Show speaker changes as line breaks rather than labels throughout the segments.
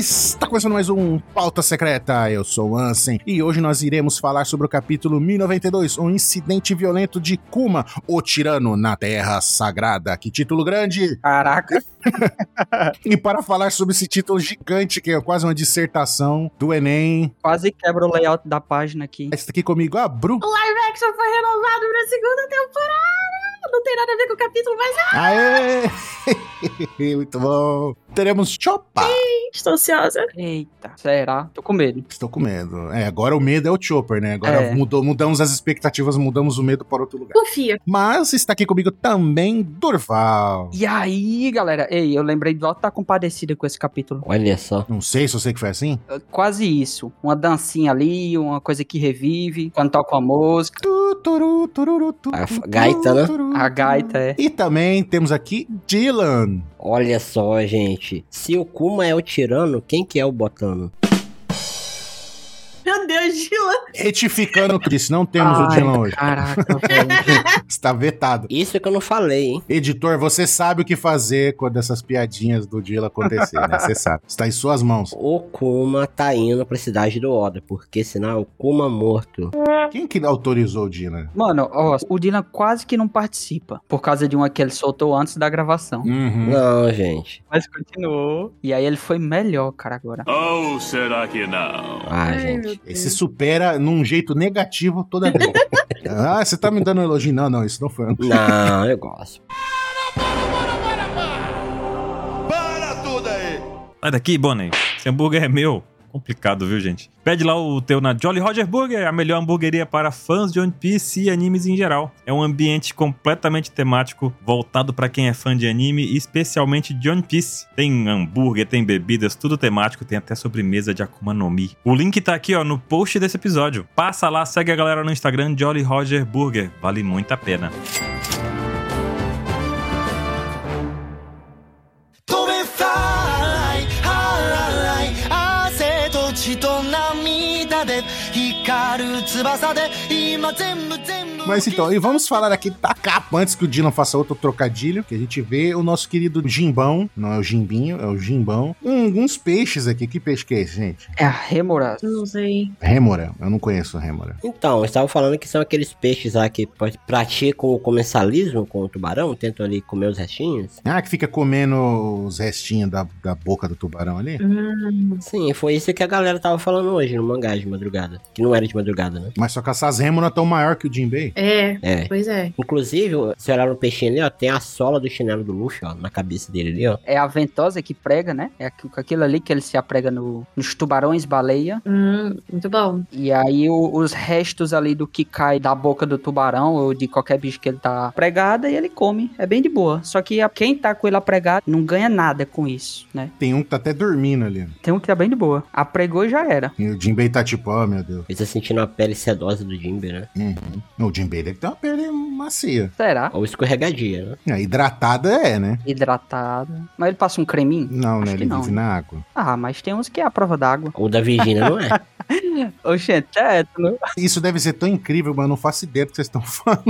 Está começando mais um Pauta Secreta. Eu sou o Ansem e hoje nós iremos falar sobre o capítulo 1092, um incidente violento de Kuma, o tirano na Terra Sagrada. Que título grande!
Caraca!
e para falar sobre esse título gigante, que é quase uma dissertação do Enem.
Quase quebra o layout da página aqui.
Está aqui comigo a Bru.
O live action foi renovado para a segunda temporada! Não tem nada a ver com o capítulo, mas.
Aê! Muito bom! Teremos Chopa!
Estou ansiosa.
Eita, será? Tô com medo.
Estou com medo. É, agora o medo é o Chopper, né? Agora
É.
mudou, mudamos as expectativas, mudamos o medo para outro lugar.
Confia.
Mas está aqui comigo também Durval.
E aí, galera? Ei, eu lembrei do Alto da Compadecida com esse capítulo.
Olha só.
Não sei se eu sei que foi assim.
Quase isso. Uma dancinha ali, uma coisa que revive, quando toca uma música.
Tu, turu, tururu, tu,
A gaita, né?
A gaita é.
E também temos aqui Dylan.
Olha só, gente. Se o Kuma é o tirano, quem que é o botano?
Meu Deus, Gila.
Retificando o Chris, não temos o
Ai,
Dylan hoje.
Caraca, velho.
Está vetado.
Isso que eu não falei, hein?
Editor, você sabe o que fazer quando essas piadinhas do Dylan acontecer, né? Você sabe. Está em suas mãos.
O Kuma tá indo pra cidade do Oda, porque senão é o Kuma morto.
Quem que autorizou o Dylan?
Mano, ó, o Dylan quase que não participa. Por causa de uma que ele soltou antes da gravação.
Uhum.
Não, gente.
Mas continuou. E aí ele foi melhor, cara, agora.
Ou será que não?
Ah,
Ai,
gente.
Deus.
Esse supera num jeito negativo toda vez. ah, você tá me dando um elogio? Não, não, isso não foi.
Não, eu gosto.
Sai daqui, Bonnie. Esse hambúrguer é meu. Complicado, viu, gente? Pede lá o teu na Jolly Roger Burger, a melhor hamburgueria para fãs de One Piece e animes em geral. É um ambiente completamente temático, voltado para quem é fã de anime e especialmente de One Piece. Tem hambúrguer, tem bebidas, tudo temático, tem até sobremesa de Akuma no Mi. O link tá aqui, ó, no post desse episódio. Passa lá, segue a galera no Instagram Jolly Roger Burger. Vale muito a pena.
翼で今全部全部
Mas então, e vamos falar aqui da capa antes que o Dylan faça outro trocadilho, que a gente vê o nosso querido Jimbão, não é o Jimbinho, é o Jimbão. Um, uns peixes aqui, que peixe que é esse, gente?
É a Remora.
Não sei.
Rêmora, eu não conheço Rêmora.
Então, eu estava falando que são aqueles peixes lá que pode- praticam o comensalismo com o tubarão, tentam ali comer os restinhos.
Ah, que fica comendo os restinhos da, da boca do tubarão ali?
Hum,
Sim, foi isso que a galera tava falando hoje no mangá de madrugada. Que não era de madrugada, né?
Mas só que essas rêmoras tão maior que o Jinbei.
é,
É.
pois é.
Inclusive, se olhar no peixinho ali, ó, tem a sola do chinelo do Luffy, ó, na cabeça dele ali, ó.
É a ventosa que prega, né? É aquilo ali que ele se aprega no- nos tubarões baleia.
Hum, muito bom.
E aí o- os restos ali do que cai da boca do tubarão ou de qualquer bicho que ele tá pregado, e ele come. É bem de boa. Só que a- quem tá com ele apregado não ganha nada com isso, né?
Tem um que tá até dormindo ali.
Tem um que tá bem de boa. Apregou e já era.
E o Jinbei tá tipo, oh meu Deus.
Ele tá sentindo a pele sedosa do Né?
Uhum. O Jinbei deve ter uma pele macia.
Será?
Ou escorregadia, né?
É, hidratada é, né?
Hidratado. Mas ele passa um creminho?
Não, né?
Acho
Ele
que não.
vive na água.
Ah, mas tem uns que é a prova d'água.
Ou da Virgínia, não é?
Oxente, é, não-
Isso deve ser tão incrível, mas eu não faço ideia do que vocês estão falando.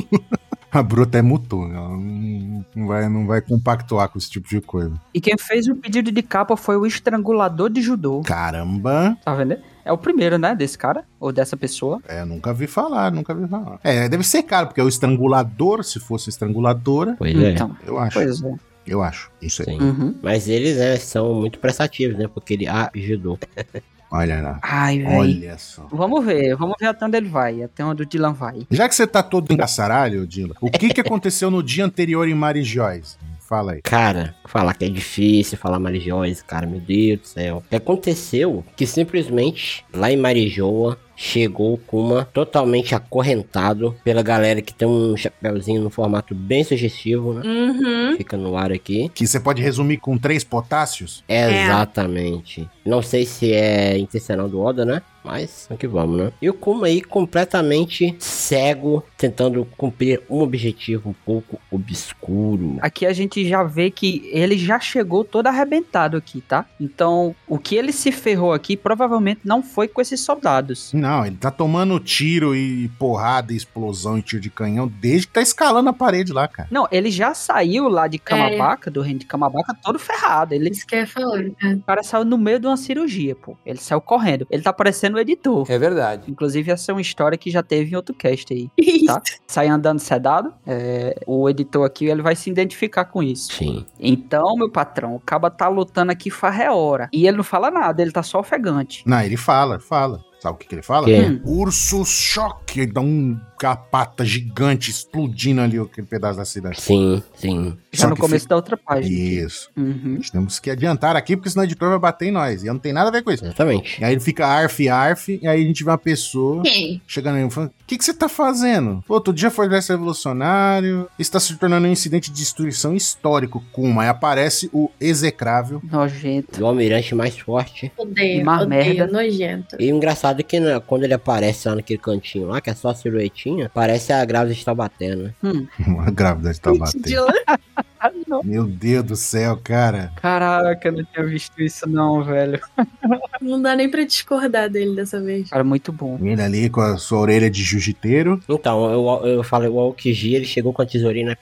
A Bruta é mutu, ela não, não vai, não vai compactuar com esse tipo de coisa.
E quem fez o pedido de capa foi o estrangulador de judô.
Caramba!
Tá vendo? É o primeiro, né? Desse cara, ou dessa pessoa.
É, nunca vi falar, nunca vi falar. É, deve ser caro, porque é o estrangulador, se fosse estranguladora,
Pois é.
Então,
eu acho.
pois é.
Eu acho. Isso aí.
Sim.
Uhum.
Mas eles, né, são muito prestativos, né? Porque ele ajudou.
Olha lá.
Ai, velho.
Olha só.
Vamos ver, vamos ver até onde ele vai, até onde o Dylan vai.
Já que você tá todo engaçaralho, Dila, o que que aconteceu no dia anterior em Marijóis? Fala aí.
Cara, falar que é difícil falar Marijóis, cara, meu Deus do céu. O que aconteceu que simplesmente lá em Marijoa chegou o Kuma totalmente acorrentado pela galera que tem um chapéuzinho no formato bem sugestivo, né?
Uhum.
Fica no ar aqui.
Que você pode resumir com três potássios?
Exatamente. Não sei se é intencional do Oda, né? Mas aqui vamos, né? E o Kuma aí completamente cego, tentando cumprir um objetivo um pouco obscuro.
Aqui a gente já vê que ele já chegou todo arrebentado aqui, tá? Então, o que ele se ferrou aqui provavelmente não foi com esses soldados.
Não, Não, ele tá tomando tiro e porrada, e explosão e tiro de canhão desde que tá escalando a parede lá, cara.
Não, ele já saiu lá de Camabaca, do reino de Camabaca, todo ferrado. Ele,
Isso que eu ia falar. né?
o cara saiu no meio de uma cirurgia, pô. Ele saiu correndo. Ele tá parecendo o editor.
É verdade.
Inclusive, essa é uma história que já teve em outro cast aí. Tá? Sai andando sedado. é, o editor aqui, ele vai se identificar com isso.
Sim.
Então, meu patrão, o caba tá lutando aqui faz é hora. E ele não fala nada, ele tá só ofegante.
Não, ele fala, fala. Sabe o que, que ele fala?
Que?
Urso choque. Ele dá um capata gigante explodindo ali aquele pedaço da cidade.
Sim, sim.
Já no começo
fi-
da outra página.
Isso.
Uhum.
Nós temos que adiantar aqui, porque senão o editor vai bater em nós. E não tem nada a ver com isso.
Exatamente.
E aí ele fica arf, arf, e aí a gente vê uma pessoa
Quem?
chegando aí falando: O que, que você tá fazendo? Pô, outro dia foi revolucionário, está se tornando um incidente de destruição histórico. Kuma. Aí aparece o execrável.
Nojento.
O almirante mais forte.
Odeio,
Uma
odeio,
merda.
nojento.
E o engraçado que né, quando ele aparece lá naquele cantinho lá, que é só a silhuetinha, parece a grávida está batendo. né?
Hum.
A grávida tá batendo.
De-
Ah, não.
Meu Deus do céu, cara.
Caraca, eu não tinha visto isso não, velho.
Não dá nem pra discordar dele dessa vez.
Cara, muito bom.
Ele ali com a sua orelha de jiu-jiteiro.
Então, eu, eu falei, o Aokiji, ele chegou com a tesourinha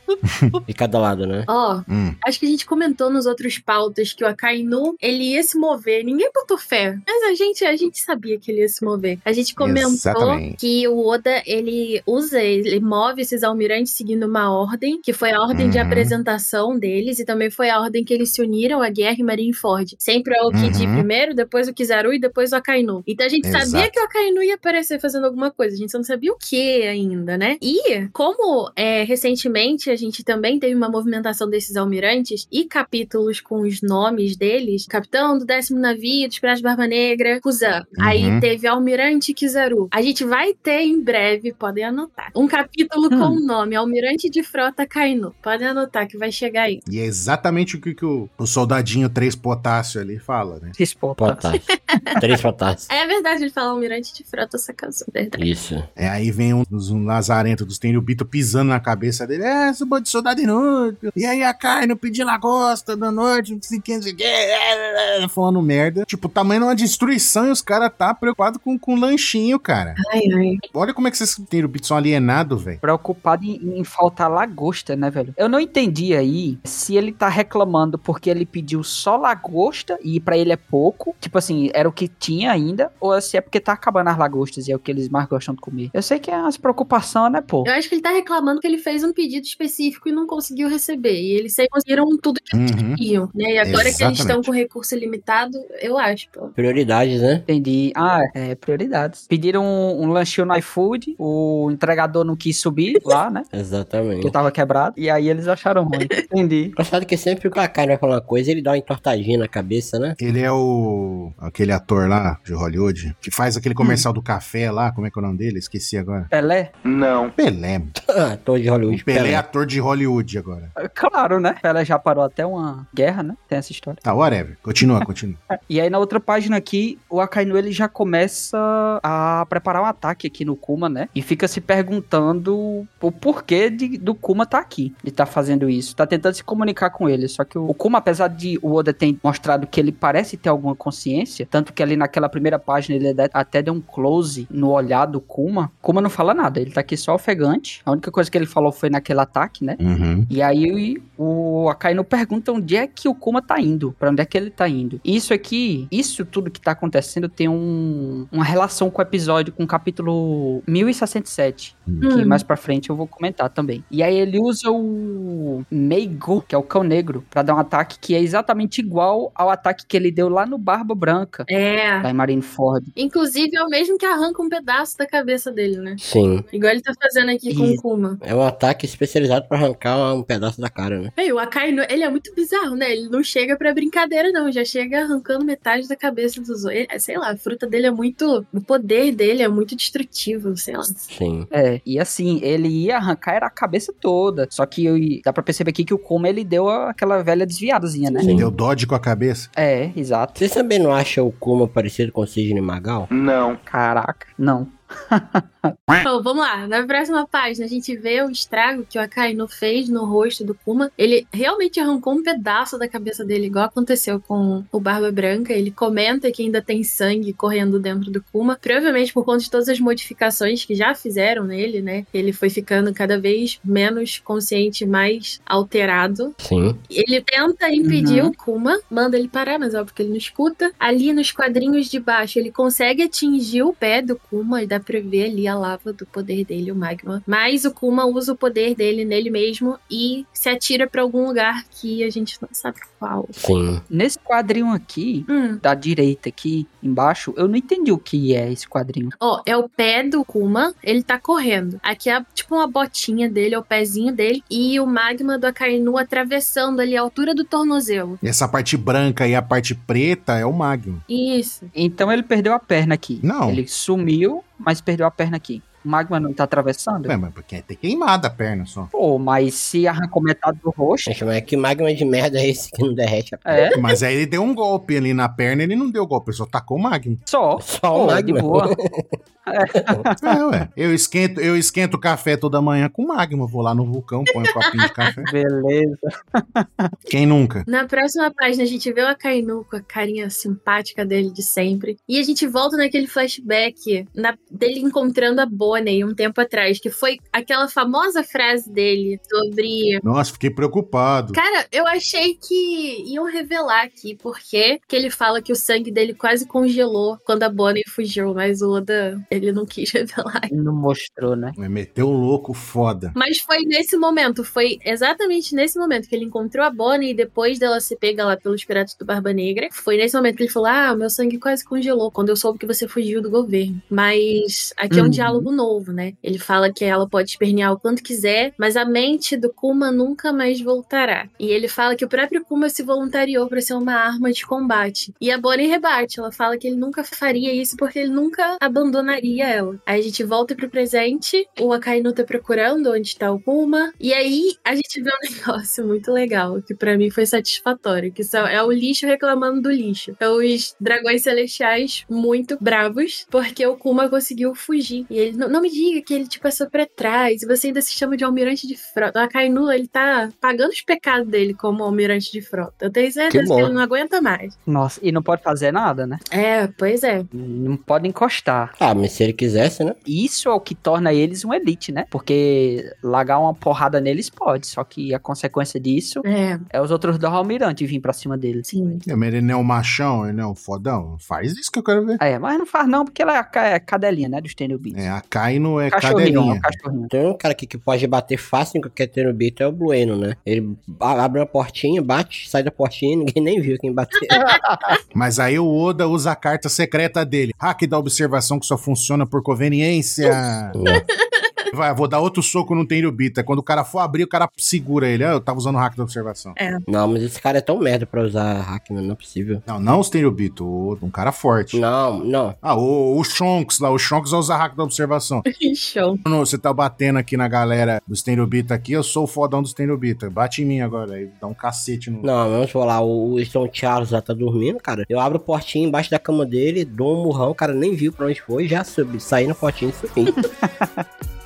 de cada lado, né?
Ó,
Hum.
acho que a gente comentou nos outros pautas que o Akainu, ele ia se mover. Ninguém botou fé. Mas a gente, a gente sabia que ele ia se mover. A gente comentou
Exatamente.
que o Oda, ele usa, ele move esses almirantes seguindo uma ordem, que foi a ordem de
Uhum.
apresentação deles, e também foi a ordem que eles se uniram à guerra em Marineford. Sempre o Okiji
Uhum.
primeiro, depois o Kizaru e depois o Akainu. Então a gente
Exato.
sabia que o Akainu ia aparecer fazendo alguma coisa, a gente só não sabia o que ainda, né? E como é, recentemente a gente também teve uma movimentação desses almirantes e capítulos com os nomes deles, capitão do décimo navio, dos Piratas de Barba Negra, Kuzan. Aí
Uhum.
teve Almirante Kizaru. A gente vai ter em breve, podem anotar, um capítulo com o nome Almirante de Frota Kainu. Podem anotar que vai chegar aí.
E é exatamente o que, que o, o soldadinho 3 potássio ali fala, né?
Responda.
Potássio. Três potássios.
É verdade, ele fala Almirante de Frota Sakazu, verdade.
Isso.
É, aí vem um dos um lazarento dos Tenryubito pisando na cabeça dele. É, esse bando de soldado inútil. E aí a carne, pedir lagosta da noite, não sei o que, não sei o que. é, é, Falando merda. Tipo, o tamanho de uma destruição e os caras tá preocupado com, com lanchinho, cara.
Ai, ai.
Olha como é que esses Tenryubito são alienados, velho.
Preocupado em, em faltar lagosta, né, velho? Eu não entendi aí se ele tá reclamando porque ele pediu só lagosta e pra ele é pouco, tipo assim, era o que tinha ainda, ou se é porque tá acabando as lagostas e é o que eles mais gostam de comer. Eu sei que é umas preocupações, né, pô?
Eu acho que ele tá reclamando que ele fez um pedido específico e não conseguiu receber. E eles sempre conseguiram tudo que
Uhum.
queriam, né? E agora que eles
Exatamente.
estão com recurso limitado, eu acho, pô.
Prioridades, né?
Entendi. Ah, é, prioridades. Pediram um, um lanchinho no iFood, o entregador não quis subir lá, né?
Exatamente.
Porque tava quebrado. E aí eles acharam ruim. Entendi.
Engraçado que sempre que o Akai vai falar uma coisa, ele dá uma entortadinha na cabeça, né?
Ele é o. aquele ator lá de Hollywood que faz aquele comercial do café lá. Como é que é o nome dele? Esqueci agora.
Pelé?
Pelé. mano.
Ator de Hollywood.
Pelé é
Pelé.
ator de Hollywood agora.
Claro, né? Pelé já parou até uma guerra, né? Tem essa história.
Tá, whatever. Continua, continua.
E aí na outra página aqui, o Akainu ele já começa a preparar um ataque aqui no Kuma, né? E fica se perguntando o porquê de, do Kuma tá aqui. Ele tá fazendo isso. Tá tentando se comunicar com ele. Só que o, o Kuma, apesar de o Oda ter mostrado que ele parece ter alguma consciência, tanto que ali naquela primeira página ele até deu um close no olhar do Kuma. Kuma não fala nada. Ele tá aqui só ofegante. A única coisa que ele falou foi naquele ataque, né?
Uhum.
E aí o Akainu pergunta onde é que o Kuma tá indo, Pra onde é que ele tá indo. Isso aqui, isso tudo que tá acontecendo tem um, uma relação com o episódio, com o capítulo 1067, que
Hum.
mais pra frente eu vou comentar também. E aí ele usa o Meigo, que é o cão negro, pra dar um ataque que é exatamente igual ao ataque que ele deu lá no Barba Branca,
É.
em Marineford.
Inclusive é o mesmo que arranca um pedaço da cabeça dele, né?
Sim.
Igual ele tá fazendo aqui com o. Kuma.
É um ataque especializado pra arrancar um pedaço da cara, né?
Ei, o Akainu, ele é muito bizarro, né? Ele não chega pra brincadeira, não. Já chega arrancando metade da cabeça dos Sei lá, a fruta dele é muito. O poder dele é muito destrutivo, sei lá.
Sim.
É, e assim, ele ia arrancar era a cabeça toda. Só que eu- dá pra perceber aqui que o Kuma ele deu aquela velha desviadazinha, né?
Sim.
Deu dodge com a cabeça.
É, exato.
Vocês também não acham o Kuma parecido com o Sidney Magal?
Caraca, não.
Bom, vamos lá. Na próxima página, a gente vê o estrago que o Akainu fez no rosto do Kuma. Ele realmente arrancou um pedaço da cabeça dele, igual aconteceu com o Barba Branca. Ele comenta que ainda tem sangue correndo dentro do Kuma. Provavelmente por conta de todas as modificações que já fizeram nele, né? Ele foi ficando cada vez menos consciente, mais alterado.
Sim.
Ele tenta impedir
Uhum.
o Kuma, manda ele parar, mas óbvio que ele não escuta. Ali nos quadrinhos de baixo, ele consegue atingir o pé do Kuma e dá pra ver ali a lava do poder dele, o magma. Mas o Kuma usa o poder dele nele mesmo e se atira pra algum lugar que a gente não sabe qual.
Sim.
Nesse quadrinho aqui,
Hum.
da direita aqui embaixo, eu não entendi o que é esse quadrinho.
Ó, é o pé do Kuma, ele tá correndo. Aqui é tipo uma botinha dele, é o pezinho dele. E o magma do Akainu atravessando ali a altura do tornozelo.
E essa parte branca e a parte preta é o magma.
Isso.
Então ele perdeu a perna aqui.
Não.
Ele sumiu, mas perdeu a perna aqui. O magma não tá atravessando?
É, mas porque é ter queimado a perna só.
Pô, mas se arrancou metade do rosto.
Gente, mas que magma de merda é esse que não derrete a
É,
Mas aí ele deu um golpe ali na perna, ele não deu golpe, ele só tacou o magma.
só.
Só
Pô,
o
de
magma.
boa.
É, ué. Eu esquento, eu esquento café toda manhã com magma. Vou lá no vulcão, ponho um copinho de café.
Beleza.
Quem nunca?
Na próxima página, a gente vê o Akainu com a carinha simpática dele de sempre. E a gente volta naquele flashback na- dele encontrando a Bonnie um tempo atrás, que foi aquela famosa frase dele sobre.
Nossa, fiquei preocupado.
Cara, eu achei que iam revelar aqui porque que ele fala que o sangue dele quase congelou quando a Bonnie fugiu, mas o Oda, ele não quis revelar.
Não mostrou, né?
Meteu um louco foda.
Mas foi nesse momento, foi exatamente nesse momento que ele encontrou a Bonnie e depois dela ser pega lá pelos piratas do Barba Negra. Foi nesse momento que ele falou: Ah, meu sangue quase congelou quando eu soube que você fugiu do governo. Mas aqui é um
Uhum.
diálogo novo, né? Ele fala que ela pode espernear o quanto quiser, mas a mente do Kuma nunca mais voltará. E ele fala que o próprio Kuma se voluntariou para ser uma arma de combate. E a Bonnie rebate, ela fala que ele nunca faria isso porque ele nunca abandonaria ela. Aí a gente volta pro presente, o Akainu tá procurando onde tá o Kuma, e aí a gente vê um negócio muito legal, que pra mim foi satisfatório, que são, é o lixo reclamando do lixo. É os dragões celestiais muito bravos, porque o Kuma conseguiu fugir. E ele, não, não me diga que ele te passou pra trás, e você ainda se chama de almirante de frota. O Akainu, ele tá pagando os pecados dele como almirante de frota. Eu tenho certeza que,
bom.
ele não aguenta mais.
Nossa, e não pode fazer nada, né?
É, pois é.
Não pode encostar.
Ah, mas se ele quisesse, né?
Isso é o que torna eles um elite, né? Porque largar uma porrada neles pode, só que a consequência disso
É,
é os outros do almirante vir pra cima deles.
sim.
É, mas ele não é um machão, ele não é um fodão. Faz isso que eu quero ver.
É, mas não faz não, porque ela é a ca- é cadelinha, né? Dos Tenryubits.
É, a Kaino é
Cachorrinho, é
cadelinha.
cachorrinho.
Tem um cara aqui que pode bater fácil em qualquer Tenubito, é o Blueno, né? Ele abre uma portinha, bate, sai da portinha e ninguém nem viu quem bateu.
Mas aí o Oda usa a carta secreta dele. Hack da observação que só funciona por conveniência. Vai, vou dar outro soco no Tenryubita. Quando o cara for abrir, o cara segura ele. Ah, eu tava usando o hack da observação.
não, mas esse cara é tão merda pra usar hack, mano, não é possível.
Não, não os Tenryubito, o- um cara forte.
Não, não.
Ah, o, o Shonks lá, o Shonks usa hack da observação.
Show.
Quando você tá batendo aqui na galera dos Tenryubita aqui, eu sou o fodão dos Tenryubita. Bate em mim agora, aí dá um cacete no...
Não, vamos falar, o o Stone Charles lá tá dormindo, cara. Eu abro a portinha embaixo da cama dele, dou um murrão, o cara nem viu pra onde foi, já subi, saí na portinha e subi.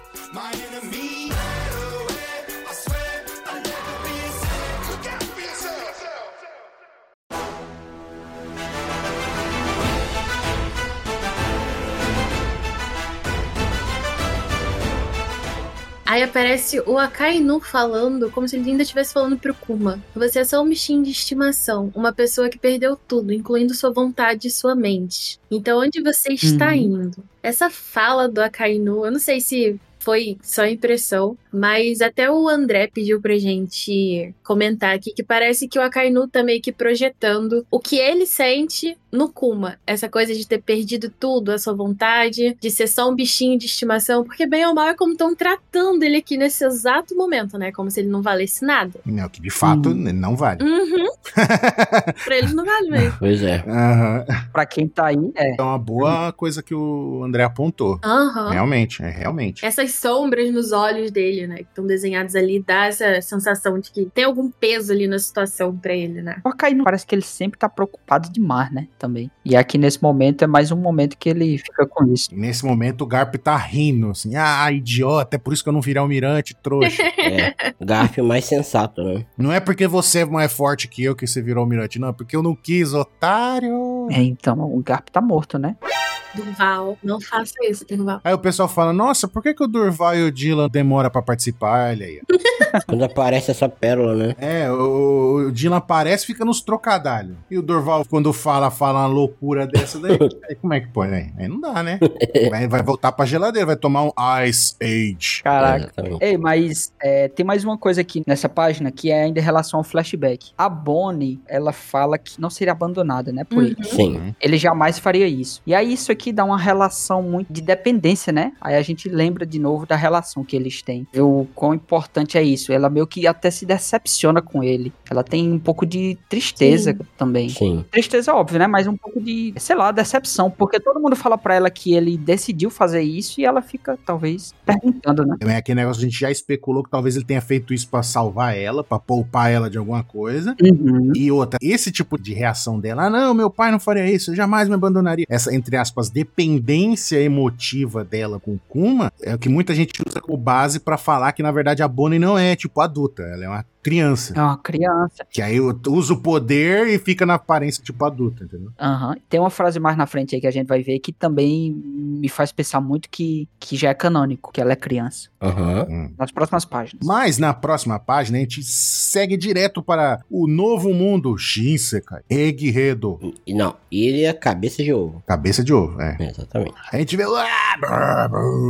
Aí aparece o Akainu falando, como se ele ainda estivesse falando pro Kuma. Você é só um bichinho de estimação, uma pessoa que perdeu tudo, incluindo sua vontade e sua mente. Então onde você está
Uhum.
indo? Essa fala do Akainu, eu não sei se foi só impressão, mas até o André pediu pra gente comentar aqui que parece que o Akainu tá meio que projetando o que ele sente no Kuma. Essa coisa de ter perdido tudo, a sua vontade, de ser só um bichinho de estimação, porque bem ou mal é como estão tratando ele aqui nesse exato momento, né? Como se ele não valesse nada.
Não, que de fato
Uhum.
não vale.
Uhum. Uhum. pra eles não vale mesmo.
Pois é.
Aham.
Pra quem tá aí, é.
É uma boa coisa que o André apontou.
Aham.
Realmente, é realmente.
Essas sombras nos olhos dele, né? Que estão desenhadas ali, dá essa sensação de que tem algum peso ali na situação pra ele, né?
O Akainu parece que ele sempre tá preocupado demais, né? Também. E aqui nesse momento é mais um momento que ele fica com isso.
E nesse momento o Garp tá rindo, assim, ah, idiota, é por isso que eu não virei almirante, trouxa.
É. Garf mais sensato, né?
não é porque você é mais forte que eu que você virou almirante, não, é porque eu não quis, otário.
É, então o Garp tá morto, né?
Durval, não faça isso, Durval.
Aí o pessoal fala, nossa, por que, que o Durval e o Dylan demora pra participar? Olha aí.
Quando aparece essa pérola, né?
É, o, o Dylan aparece e fica nos trocadalhos. E o Durval, quando fala, fala uma loucura dessa daí. aí como é que pode? Aí, aí não dá, né? Vai, vai voltar pra geladeira, vai tomar um Ice Age.
Caraca.
Exatamente.
Ei, mas é, tem mais uma coisa aqui nessa página que é ainda em relação ao flashback. A Bonnie, ela fala que não seria abandonada, né, por
Uhum.
ele.
Sim.
Ele jamais faria isso. E aí isso aqui dá uma relação muito de dependência, né? Aí a gente lembra de novo da relação que eles têm. O quão importante é isso. Ela meio que até se decepciona com ele. Ela tem um pouco de tristeza
Sim.
também.
Sim.
Tristeza, óbvio, né? Mas um pouco de, sei lá, decepção. Porque todo mundo fala pra ela que ele decidiu fazer isso e ela fica, talvez, perguntando, né?
É aquele negócio que a gente já especulou que talvez ele tenha feito isso pra salvar ela, pra poupar ela de alguma coisa.
Uhum.
E outra, esse tipo de reação dela, ah, não, meu pai não faria isso, eu jamais me abandonaria. Essa, entre aspas, dependência emotiva dela com Kuma é o que muita gente usa como base pra falar que, na verdade, a Bonnie não é, tipo, adulta, ela é uma criança.
É uma criança.
Que aí usa o poder e fica na aparência, tipo, adulta, entendeu?
Aham. Tem uma frase mais na frente aí que a gente vai ver que também me faz pensar muito que, que já é canônico, que ela é criança.
Aham.
Hum.
Nas próximas páginas.
Mas na próxima página a gente segue direto para o novo mundo Shinsekai, Egghedo,
E não, ele é cabeça de ovo.
cabeça de ovo, é.
Exatamente.
A gente vê lá,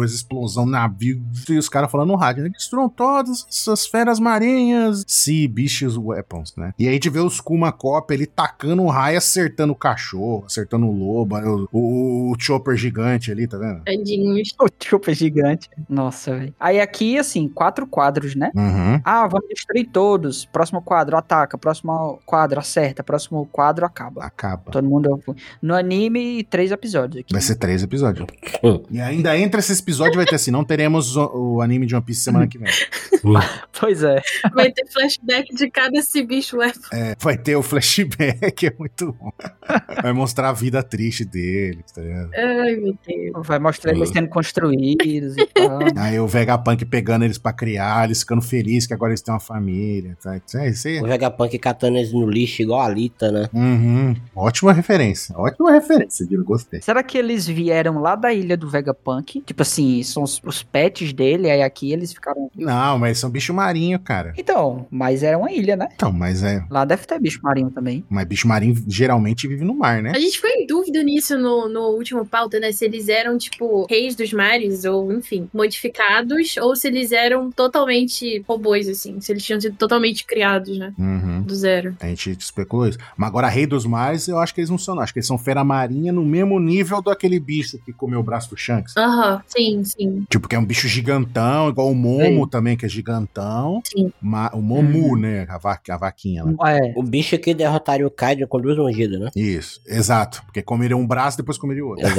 as explosão navio e os caras falando no rádio, né? Destruam todas essas feras marinhas. Sea Beasts Weapons, né? E aí a gente vê os Kuma Cop ele tacando um raio, acertando o cachorro, acertando o lobo, o, o, o chopper gigante ali, tá vendo?
Tadinhos.
O chupa gigante. Nossa, velho. Aí aqui, assim, quatro quadros, né?
Uhum.
Ah, vamos destruir todos. Próximo quadro, ataca. Próximo quadro, acerta. Próximo quadro, acaba.
Acaba.
Todo mundo. No anime, três episódios aqui.
Vai ser três episódios. E ainda entre esses episódios vai ter assim: não teremos o, o anime de One Piece semana que vem.
Pois é.
Vai ter flashback de cada esse bicho é
É, vai ter o flashback, é muito bom. Vai mostrar a vida triste deles, tá ligado?
Ai, meu Deus.
Vai mostrar eles sendo construídos e tal.
Aí o Vegapunk pegando eles pra criar, eles ficando felizes que agora eles têm uma família, tá? Isso aí, isso aí.
O Vegapunk catando eles no lixo igual a Alita, né?
Uhum. Ótima referência. Ótima referência, Dino. Gostei.
Será que eles vieram lá da ilha do Vegapunk? Tipo assim, são os, os pets dele, aí aqui eles ficaram.
Não, mas são bicho marinho, cara.
Então, mas era uma ilha, né?
Então, mas é.
Lá deve ter bicho marinho também.
Mas bicho marinho geralmente vive no mar, né?
A gente ficou em dúvida nisso no, no último pauta, né? Se eles eram, tipo, reis dos mares, ou, enfim, modificados, ou se eles eram totalmente robôs, assim. Se eles tinham sido totalmente criados, né?
Uhum.
Do zero.
A gente especulou isso. Mas agora, Rei dos Mares, eu acho que eles não são, não. Acho que eles são fera marinha no mesmo nível daquele bicho que comeu o braço do Shanks.
Aham, sim, sim.
Tipo, que é um bicho gigantão, igual o Momo
Sim.
também, que é gigantão.
Sim.
Ma- o Momu, né? A, va a vaquinha lá.
É.
O bicho que derrotaria o Kaido com duas ungidas, né?
Isso, exato. Porque comeria um braço depois comeria o outro.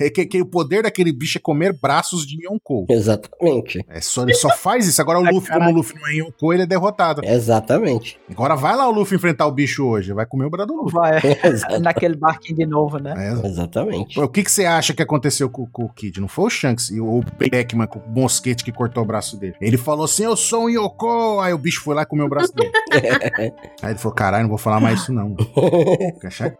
É que, que o poder daquele bicho é comer braços de Yonkou.
Exatamente.
É só, ele só faz isso. Agora o Luffy, como o Luffy não é Yonkou, ele é derrotado.
Exatamente.
Agora vai lá o Luffy enfrentar o bicho hoje. Vai comer o braço do Luffy.
Vai. Naquele barquinho de novo, né?
É,
Exatamente.
O que, que você acha que aconteceu com, com o Kid? Não foi o Shanks e o Beckman com o mosquete que cortou o braço dele. Ele falou assim: Eu sou um Yoko. Aí o bicho foi lá e comeu o braço dele. Aí ele falou: Caralho, não vou falar mais isso não.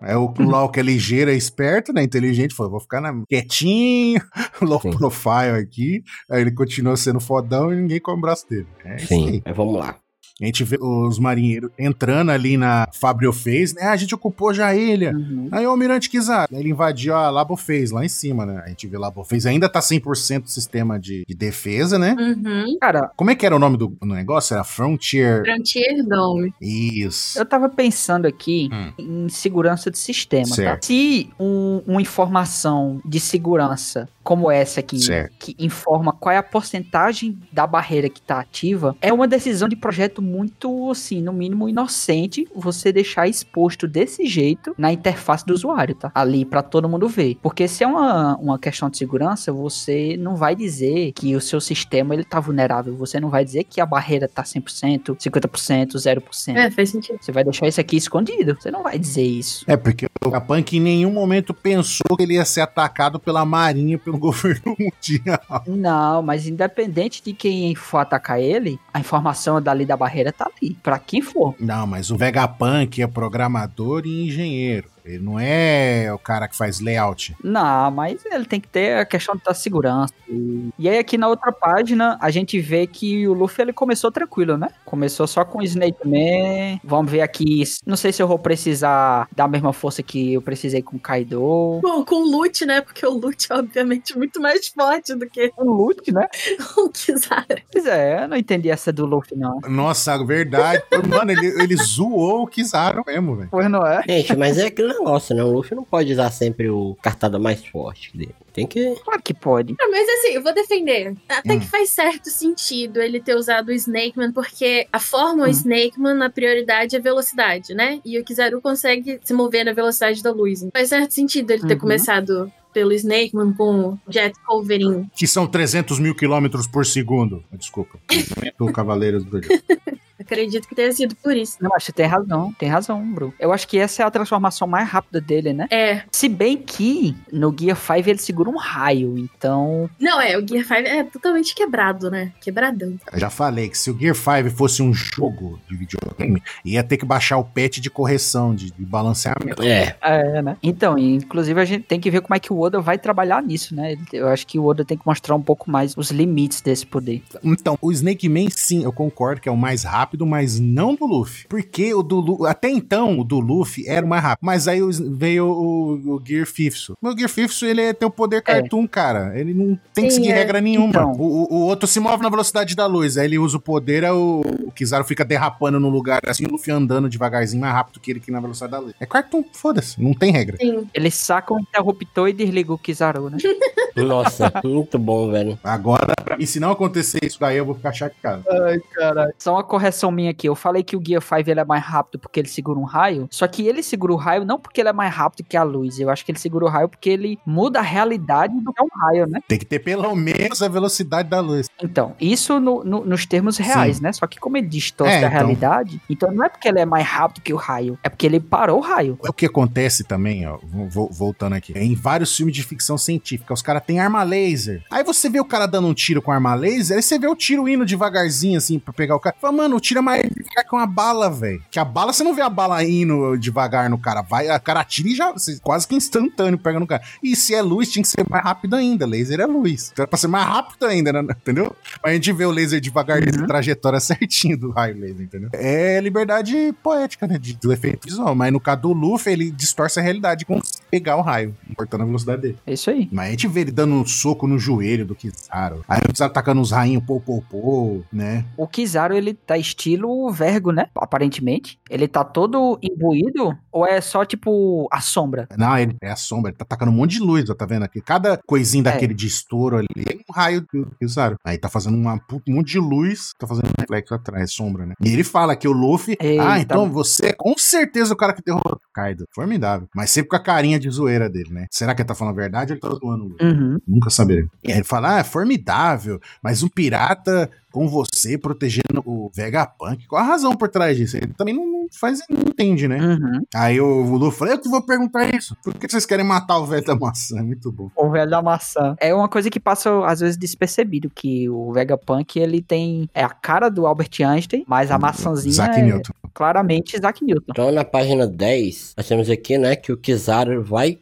Aí o LOL, que é ligeiro, é esperto, né? Inteligente, falou: Vou ficar na... quietinho, low
Sim.
profile aqui. Aí ele continuou sendo fodão e ninguém come o braço dele. É isso
Sim.
aí.
Mas vamos lá.
A gente vê os marinheiros entrando ali na Fabrio Phase, né? A gente ocupou já a ilha.
Uhum.
Aí o Almirante Kizar, ele invadiu a Labo Phase lá em cima, né? A gente vê Labo Phase, ainda tá 100% sistema de, de defesa, né?
Uhum.
Cara,
Como é que era o nome do, do negócio? Era Frontier.
Frontier Dome.
Isso.
eu tava pensando aqui
Hum.
em segurança de sistema, tá?
Certo.
Se um- uma informação de segurança como essa aqui,
Certo.
que informa qual é a porcentagem da barreira que tá ativa, é uma decisão de projeto muito, assim, no mínimo inocente você deixar exposto desse jeito na interface do usuário, tá? Ali pra todo mundo ver. Porque se é uma, uma questão de segurança, você não vai dizer que o seu sistema ele tá vulnerável. Você não vai dizer que a barreira tá 100%, 50%, 0%.
É, faz sentido.
Você vai deixar isso aqui escondido. Você não vai dizer isso.
É, porque o Vegapunk em nenhum momento pensou que ele ia ser atacado pela Marinha, pelo governo mundial.
Não, mas independente de quem for atacar ele, a informação dali da barreira tá ali. Pra quem for.
Não, mas o Vegapunk é programador e engenheiro. Ele não é o cara que faz layout.
Não, mas ele tem que ter a questão da segurança. E, aí aqui na outra página a gente vê que o Luffy ele começou tranquilo, né? Começou só com o Snake Man. Vamos ver aqui. Não sei se eu vou precisar da mesma força que eu precisei com o Kaido.
Bom, com o Lute, né? Porque o Lute é obviamente muito mais forte do que
O Luffy, né?
o Kizaru.
Pois é, eu não entendi essa do Luffy, não.
Nossa, verdade. Mano, ele, ele zoou o Kizaru mesmo, velho.
Pois não é?
Gente, mas é aquele negócio, né? O Luffy não pode usar sempre o cartada mais forte dele. Tem que.
Claro que pode.
Ah, mas assim, eu vou defender. Até
Hum.
que faz certo sentido ele ter usado o Snakeman, porque a forma
Hum.
Snakeman, a prioridade é velocidade, né? E o Kizaru consegue se mover na velocidade da luz. Faz certo sentido ele ter
Uhum.
começado pelo Snakeman com o Jet Wolverine.
Que são 300 mil quilômetros por segundo. Desculpa. Do Cavaleiros do
Acredito que tenha sido por isso.
Não, mas você tem razão, tem razão, bro. Eu acho que essa é a transformação mais rápida dele, né?
É.
Se bem que no Gear 5 ele segura um raio, então.
Não, é, o Gear 5 é totalmente quebrado, né? Quebradão.
Eu já falei que se o Gear 5 fosse um jogo de videogame, ia ter que baixar o patch de correção, de, de balanceamento.
É.
É, né? Então, inclusive a gente tem que ver como é que o Oda vai trabalhar nisso, né? Eu acho que o Oda tem que mostrar um pouco mais os limites desse poder.
Então, o Snake Man, sim, eu concordo que é o mais rápido, mas não do Luffy. Porque o do Lu- até então, o do Luffy era o mais rápido. Mas aí veio o, o Gear Fifth. O Gear Fifth, ele é- tem o poder cartoon, cara. Ele não tem que seguir
é.
regra nenhuma.
Então.
O, o- outro se move na velocidade da luz. Aí ele usa o poder, aí o, o Kizaru fica derrapando no lugar, assim, o Luffy andando devagarzinho, mais rápido que ele que na velocidade da luz. É cartoon, foda-se, não tem regra.
Sim.
Ele saca o interruptor e desliga o Kizaru, né?
Nossa, muito bom, velho.
Agora, mim, se não acontecer isso daí, eu vou ficar chateado.
Ai, caralho. Só uma correção minha aqui. Eu falei que o Gear 5 ele é mais rápido porque ele segura um raio. Só que ele segura o raio não porque ele é mais rápido que a luz. Eu acho que ele segura o raio porque ele muda a realidade do que é um raio, né?
Tem que ter pelo menos a velocidade da luz.
Então, isso no- no- nos termos reais, né? Só que como ele distorce
É,
da
então.
realidade, então não é porque ele é mais rápido que o raio. É porque ele parou o raio.
É o que acontece também, ó, vo- vo- voltando aqui. Em vários filmes de ficção científica, os caras têm arma laser. Aí você vê o cara dando um tiro com arma laser, aí você vê o tiro indo devagarzinho, assim, pra pegar o cara. Fala, mano, é mais devagar que uma bala, velho. Que a bala, você não vê a bala indo devagar no cara. Vai, a cara atira e já, quase que instantâneo pega no cara. E se é luz, tinha que ser mais rápido ainda. Laser é luz. Então é pra ser mais rápido ainda, né? entendeu? A gente vê o laser devagarzinho,
Uhum.
a trajetória certinho do raio laser, entendeu? É liberdade poética, né? de- do efeito visual. Mas no caso do Luffy, ele distorce a realidade com pegar o raio, importando a velocidade dele.
É isso aí.
Mas a gente vê ele dando um soco no joelho do Kizaru. Aí o Kizaru tacando uns rainhos pô, pô, pô, né?
O Kizaru, ele tá estilo Vergo, né? Aparentemente. Ele tá todo imbuído ou é só, tipo, a sombra?
Não, ele é a sombra, ele tá tacando um monte de luz, ó, tá vendo aqui? Cada coisinha
É.
daquele de estouro ali é um raio do Kizaru. Aí tá fazendo uma, um monte de luz, tá fazendo um reflexo atrás, sombra, né? E ele fala que o Luffy,
Eita.
ah, então você é com certeza o cara que derrotou o Kaido. Formidável. Mas sempre com a carinha de zoeira dele, né? Será que ele tá falando a verdade ou ele tá zoando o Luffy?
Uhum.
Nunca saberei. E aí ele fala, ah, é formidável, mas um pirata com você protegendo o Vegapunk. Qual a razão por trás disso? Ele também não não faz, não entende, né?
Uhum.
Aí o Luffy fala, eu que vou perguntar isso. Por que vocês querem matar o velho da maçã? É muito bom.
O velho da maçã. É uma coisa que passa, às vezes, despercebido, que o Vegapunk, ele tem... É a cara do Albert Einstein, mas a maçãzinha
Isaac
é
Newton.
claramente Isaac Newton.
Então na página 10, nós temos aqui, né, que o Kizaru vai,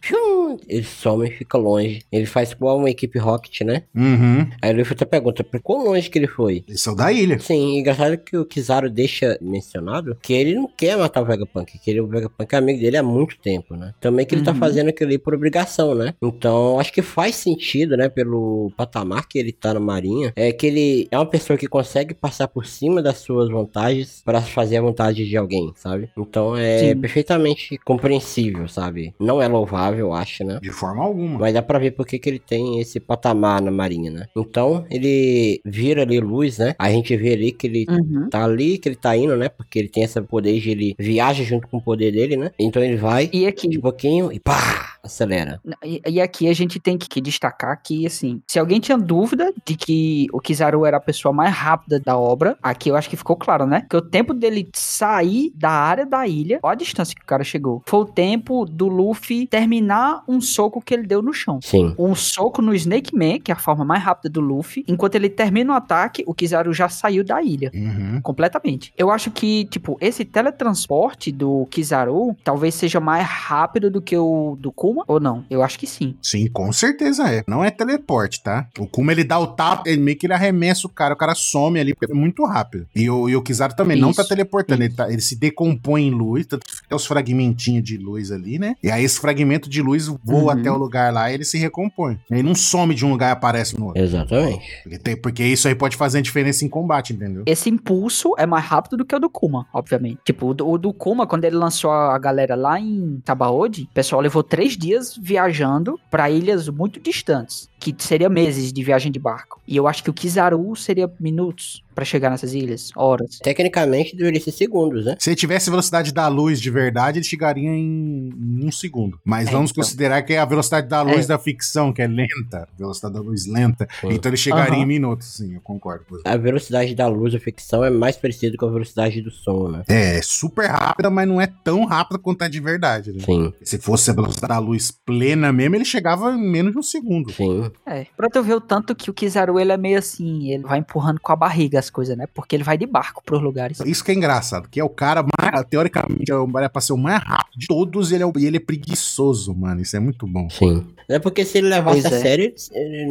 ele some e fica longe. Ele faz igual uma equipe Rocket, né?
Uhum.
Aí o Luffy até pergunta, por quão longe que ele foi?
Eles são da ilha.
Sim, engraçado que o Kizaru deixa mencionado que ele não quer matar o Vegapunk, que ele, o Vegapunk é amigo dele há muito tempo, né? Também que ele tá
Uhum.
fazendo aquilo ali por obrigação, né? Então, acho que faz sentido, né, pelo patamar que ele tá na marinha, é que ele é uma pessoa que consegue passar por cima das suas vantagens para fazer a vontade de alguém, sabe? Então, é
Sim.
perfeitamente compreensível, sabe? Não é louvável, eu acho, né? né?
De forma alguma.
Mas dá pra ver por que que ele tem esse patamar na marinha, né? Então, ele vira ali luz, né? A gente vê ali que ele
Uhum.
tá ali, que ele tá indo, né? Porque ele tem esse poder de ele viaja junto com o poder dele, né? Então ele vai
E aqui,
de pouquinho e pá, acelera.
E, e aqui a gente tem que, que destacar que, assim, se alguém tinha dúvida de que o Kizaru era a pessoa mais rápida da obra, aqui eu acho que ficou claro, né? Que o tempo dele sair da área da ilha, olha a distância que o cara chegou, foi o tempo do Luffy terminar um soco que ele deu no chão.
Sim.
Um soco no Snake Man, que é a forma mais rápida do Luffy. Enquanto ele termina o ataque, o Kizaru já saiu da ilha.
Uhum.
Completamente. Eu acho que, tipo, esse teletransporte do Kizaru talvez seja mais rápido do que o do Kuma, ou não? Eu acho que sim.
Sim, com certeza é. Não é teleporte, tá? O Kuma ele dá o tapa, ele meio que ele arremessa o cara, o cara some ali é muito rápido. E o, e o Kizaru também não tá
Isso,
teleportando, ele, tá- ele se decompõe em luz, tanto que fica os fragmentinhos de luz ali, né? E aí esse fragmento de luz voa
Uhum.
até o lugar lá e ele se recompõe. Ele não some de um lugar e aparece no outro.
Exatamente.
Porque, tem- porque isso aí pode fazer diferença em combate, entendeu?
Esse impulso é mais rápido do que o do Kuma, obviamente. Tipo, o do, o do Kuma, quando ele lançou a galera lá em Tabaody, o pessoal levou três dias viajando pra ilhas muito distantes, que seria meses de viagem de barco. E eu acho que o Kizaru seria minutos pra chegar nessas ilhas, horas.
Tecnicamente deveria ser segundos, né?
Se ele tivesse a velocidade da luz de verdade, ele chegaria em, um segundo. Mas
É,
vamos
então.
considerar que é a velocidade da luz
É.
da ficção, que é lenta. Velocidade da luz lenta.
Sim.
Então ele chegaria
Aham.
em minutos, sim, eu concordo com você.
A velocidade da luz da ficção é mais parecida com a velocidade do som, né?
É super rápida, mas não é tão rápida quanto é de verdade. Né?
Sim,
Se fosse a velocidade da luz plena mesmo, ele chegava em menos de um segundo.
sim.
É, pra tu ver o tanto que o Kizaru, ele é meio assim, ele vai empurrando com a barriga as coisas, né? Porque ele vai de barco pros lugares.
Isso que é engraçado, que é o cara mais, teoricamente, é o é pra ser o mais rápido de todos, ele é, o- e ele é preguiçoso, mano. Isso é muito bom.
Sim. É porque se ele levasse
Pois
a
é.
sério,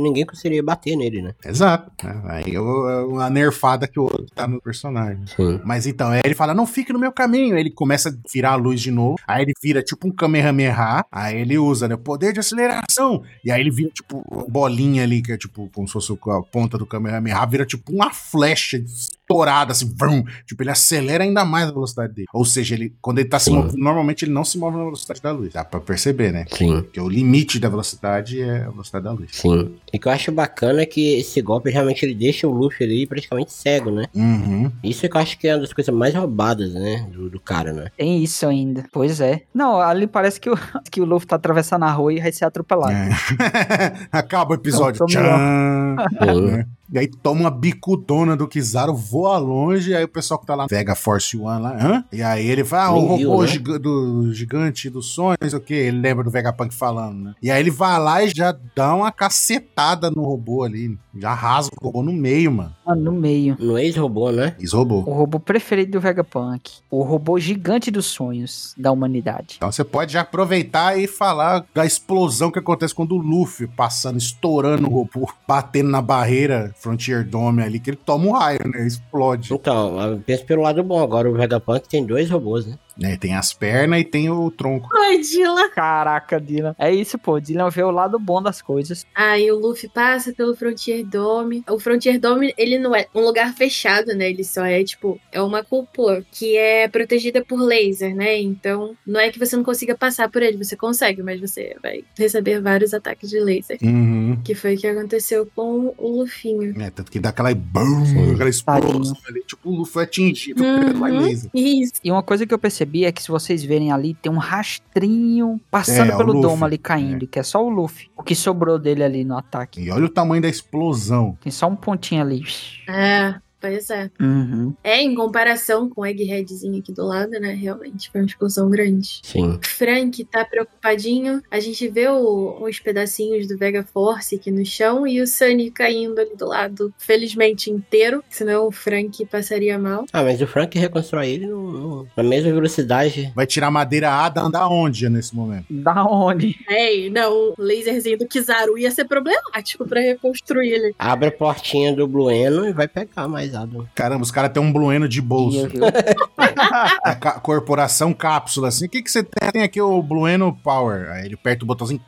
ninguém conseguiria bater nele, né?
Exato. né? Aí eu- é uma nerfada que o outro tá no personagem.
Sim.
Mas então, aí ele fala, não fique no meu caminho. Aí ele começa a virar a luz de novo. Aí ele vira tipo um Kamehameha. Aí ele usa, né? Poder de aceleração. E aí ele vira tipo bolinha ali, que é tipo como se fosse a ponta do Kamehameha. Vira tipo uma flecha estourada, assim, vrum. Tipo, ele acelera ainda mais a velocidade dele. Ou seja, ele, quando ele tá se movendo, normalmente ele não se move na velocidade da luz. Dá pra perceber, né?
Sim.
Porque o limite da velocidade é a velocidade da luz.
Sim. E o que eu acho bacana é que esse golpe realmente ele deixa o Luffy ali praticamente cego, né?
Uhum.
Isso é que eu acho que é uma das coisas mais roubadas, né? Do, do cara, né?
Tem isso ainda. Pois é. Não, ali parece que o, que o Luffy tá atravessando a rua e vai ser atropelado.
É. Acaba o episódio.
Não,
E aí toma uma bicudona do Kizaru, voa longe, aí o pessoal que tá lá, Vega Force One lá, hã? E aí ele fala, ah, o robô
né?
giga- do gigante dos sonhos, não sei o que, ele lembra do Vegapunk falando, né? E aí ele vai lá e já dá uma cacetada no robô ali, já rasga o robô no meio, mano.
Ah, no meio.
No ex-robô, né?
Ex-robô.
O robô preferido do Vegapunk. O robô gigante dos sonhos da humanidade.
Então você pode já aproveitar e falar da explosão que acontece quando o Luffy passando, estourando o robô, batendo na barreira Frontier Dome ali, que ele toma um raio, né? Explode.
Então, pensa pelo lado bom. Agora o Vegapunk tem dois robôs, né?
Né? Tem as pernas e tem o tronco.
Oi, Dila.
Caraca, Dylan. É isso, pô. Dylan vê o lado bom das coisas.
Aí o Luffy passa pelo Frontier Dome. O Frontier Dome, ele não é um lugar fechado, né? Ele só é, tipo, é uma cúpula que é protegida por laser, né? Então, não é que você não consiga passar por ele. Você consegue, mas você vai receber vários ataques de laser.
Uhum.
Que foi o que aconteceu com o Lufinho.
É, tanto que dá aquela BUM, aquela explosão ali. Tipo, o Luffy foi atingido pelo
Uhum.
laser.
Isso.
E uma coisa que eu percebi é que se vocês verem ali, tem um rastrinho passando
É,
pelo
Luffy.
domo ali caindo, que é só o Luffy. O que sobrou dele ali no ataque.
E olha o tamanho da explosão.
Tem só um pontinho ali.
É, pois é.
Uhum.
É, em comparação com o Eggheadzinho aqui do lado, né? Realmente, foi uma explosão grande.
Sim.
Frank tá preocupadinho. A gente vê o- os pedacinhos do Vega Force aqui no chão e o Sunny caindo ali do lado, felizmente inteiro. Senão o Frank passaria mal.
Ah, mas o Frank reconstrói ele no, no- na mesma velocidade.
Vai tirar madeira Ada andar onde nesse momento?
Da onde?
Ei, não, o laserzinho do Kizaru ia ser problemático pra reconstruir ele.
Abre a portinha do Blueno e vai pegar mais água.
Caramba, os caras têm um blueno de bolso. A ca- corporação cápsula, assim. O que, que você tem? Tem aqui o Blueno Power. Aí ele aperta o botãozinho.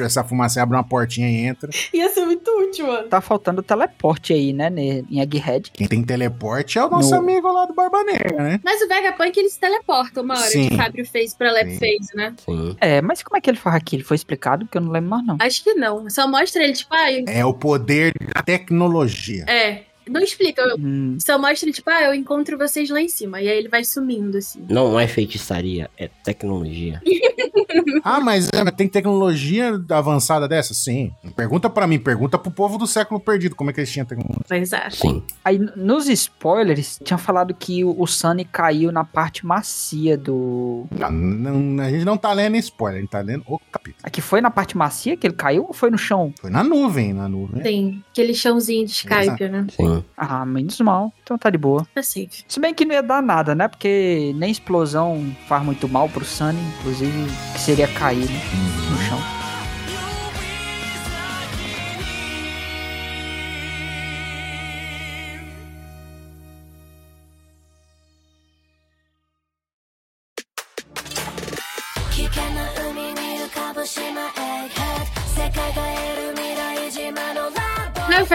essa fumaça abre uma portinha e entra.
Ia ser muito útil, mano.
Tá faltando teleporte aí, né, em Egghead.
Quem tem teleporte é o nosso
No-
amigo lá do Barba Negra, né?
Mas o Vegapunk, ele se teleporta uma hora,
Sim.
que o Fábio fez pra
Sim.
fez, né?
Sim.
É, mas como é que ele faz aqui? Ele foi explicado que eu não lembro mais, não.
Acho que não. Só mostra ele, tipo, ah, eu...
É o poder da tecnologia.
é. Não explica. eu-
Hum,
Só mostra ele, tipo, ah, eu encontro vocês lá em cima. E aí ele vai sumindo, assim.
Não é feitiçaria, é tecnologia.
Ah, mas é, tem tecnologia avançada dessa? Sim. Pergunta pra mim, pergunta pro povo do século perdido como é que eles tinham tecnologia.
Exato.
Sim.
Aí, nos spoilers, tinha falado que o, o Sunny caiu na parte macia do...
Não, não, a gente não tá lendo spoiler, a gente tá lendo o capítulo.
Aqui foi na parte macia que ele caiu ou foi no chão?
Foi na nuvem, na nuvem.
Tem aquele chãozinho de Skype,
Exato.
né?
Sim.
Ah, menos mal. Então tá de boa.
Tá safe.
Se bem que não ia dar nada, né? Porque nem explosão faz muito mal pro Sunny. Inclusive, que seria cair né?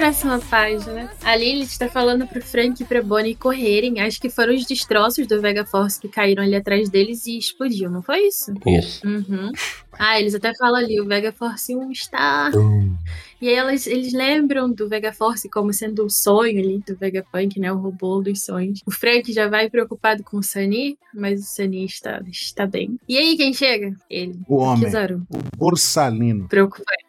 Próxima página, a Lilith está falando pro Frank e pra Bonnie correrem. Acho que foram os destroços do Vega Force que caíram ali atrás deles e explodiu, não foi isso?
Isso.
Uhum. Ah, eles até falam ali, o Vega Force 1 está. E aí elas, eles lembram do Vega Force como sendo o sonho ali do Vegapunk, né? O robô dos sonhos. O Frank já vai preocupado com o Sunny, mas o Sunny está, está bem. E aí quem chega? Ele.
O homem.
Kizaru.
Borsalino.
Preocupante.